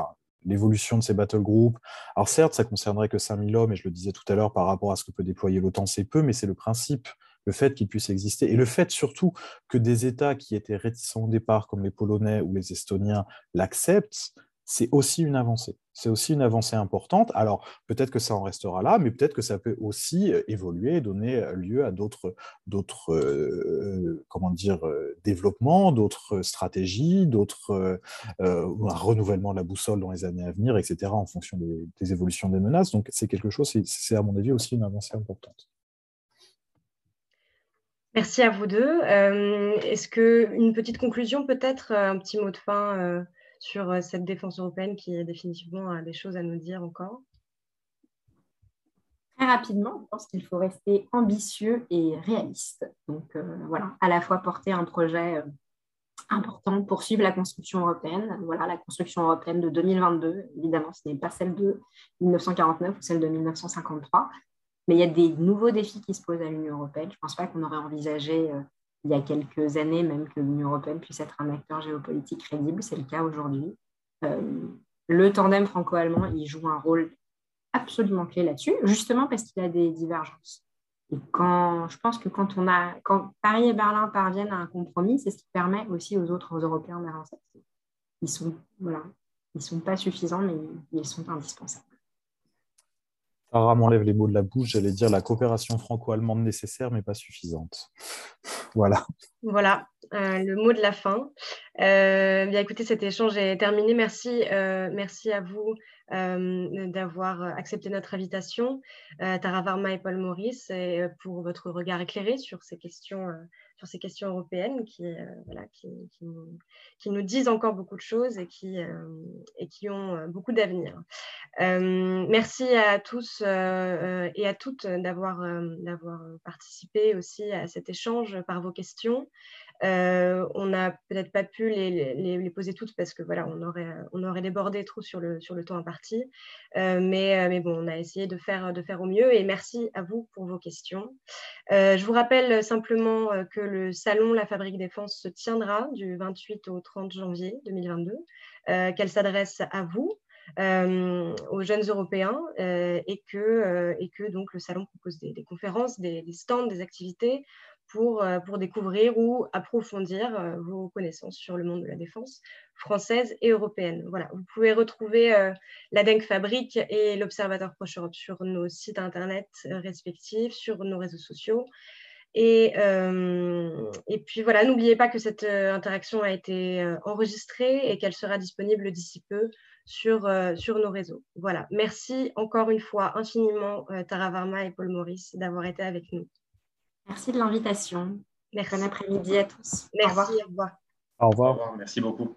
l'évolution de ces battle groups. Alors certes, ça concernerait que 5000 hommes, et je le disais tout à l'heure, par rapport à ce que peut déployer l'OTAN, c'est peu, mais c'est le principe, le fait qu'il puisse exister, et le fait surtout que des États qui étaient réticents au départ, comme les Polonais ou les Estoniens, l'acceptent, c'est aussi une avancée. C'est aussi une avancée importante. Alors, peut-être que ça en restera là, mais peut-être que ça peut aussi euh, évoluer, donner euh, lieu à d'autres, euh, comment dire, développements, d'autres stratégies, d'autres, un renouvellement de la boussole dans les années à venir, etc., en fonction des, des évolutions des menaces. Donc, c'est quelque chose, c'est à mon avis aussi une avancée importante. Merci à vous deux. Est-ce que une petite conclusion, peut-être un petit mot de fin sur euh, cette défense européenne qui est définitivement a des choses à nous dire encore? Très rapidement, je pense qu'il faut rester ambitieux et réaliste. Donc euh, voilà, à la fois porter un projet euh, important, poursuivre la construction européenne. Voilà, la construction européenne de 2022, évidemment, ce n'est pas celle de 1949 ou celle de 1953, mais il y a des nouveaux défis qui se posent à l'Union européenne. Je ne pense pas qu'on aurait envisagé il y a quelques années même que l'Union européenne puisse être un acteur géopolitique crédible. C'est le cas aujourd'hui. Euh, le tandem franco-allemand, il joue un rôle absolument clé là-dessus, justement parce qu'il a des divergences. Et quand, je pense que quand, on a, quand Paris et Berlin parviennent à un compromis, c'est ce qui permet aussi aux autres Européens d'avancer. Ils sont, sont pas suffisants, mais ils sont indispensables. Sarah m'enlève les mots de la bouche, j'allais dire la coopération franco-allemande nécessaire, mais pas suffisante. voilà. Voilà. le mot de la fin. bien écoutez, cet échange est terminé. Merci, merci à vous d'avoir accepté notre invitation, Tara Varma et Paul Maurice, pour votre regard éclairé sur ces questions sur ces questions européennes qui, euh, qui, nous, disent encore beaucoup de choses et qui, euh, ont euh, beaucoup d'avenir. merci à tous et à toutes d'avoir participé aussi à cet échange par vos questions. On n'a peut-être pas pu les, poser toutes parce que voilà, on aurait, débordé trop sur le, temps imparti. Mais, bon, on a essayé de faire, au mieux et merci à vous pour vos questions. je vous rappelle simplement que le salon La Fabrique Défense se tiendra du 28 au 30 janvier 2022, qu'elle s'adresse à vous. aux jeunes Européens et, que, donc le salon propose des, conférences, des, stands, des activités pour, euh, pour découvrir ou approfondir euh, vos connaissances sur le monde de la défense française et européenne. Voilà, vous pouvez retrouver euh, la DENC Fabrique et l'Observateur Proche Europe sur nos sites internet respectifs, sur nos réseaux sociaux. Et, et puis voilà, n'oubliez pas que cette interaction a été enregistrée et qu'elle sera disponible d'ici peu sur, sur nos réseaux. Voilà, merci encore une fois infiniment Tara Varma et Paul Maurice d'avoir été avec nous. Merci de l'invitation. Bon après-midi à tous. Merci, Au revoir. Au revoir. Merci beaucoup.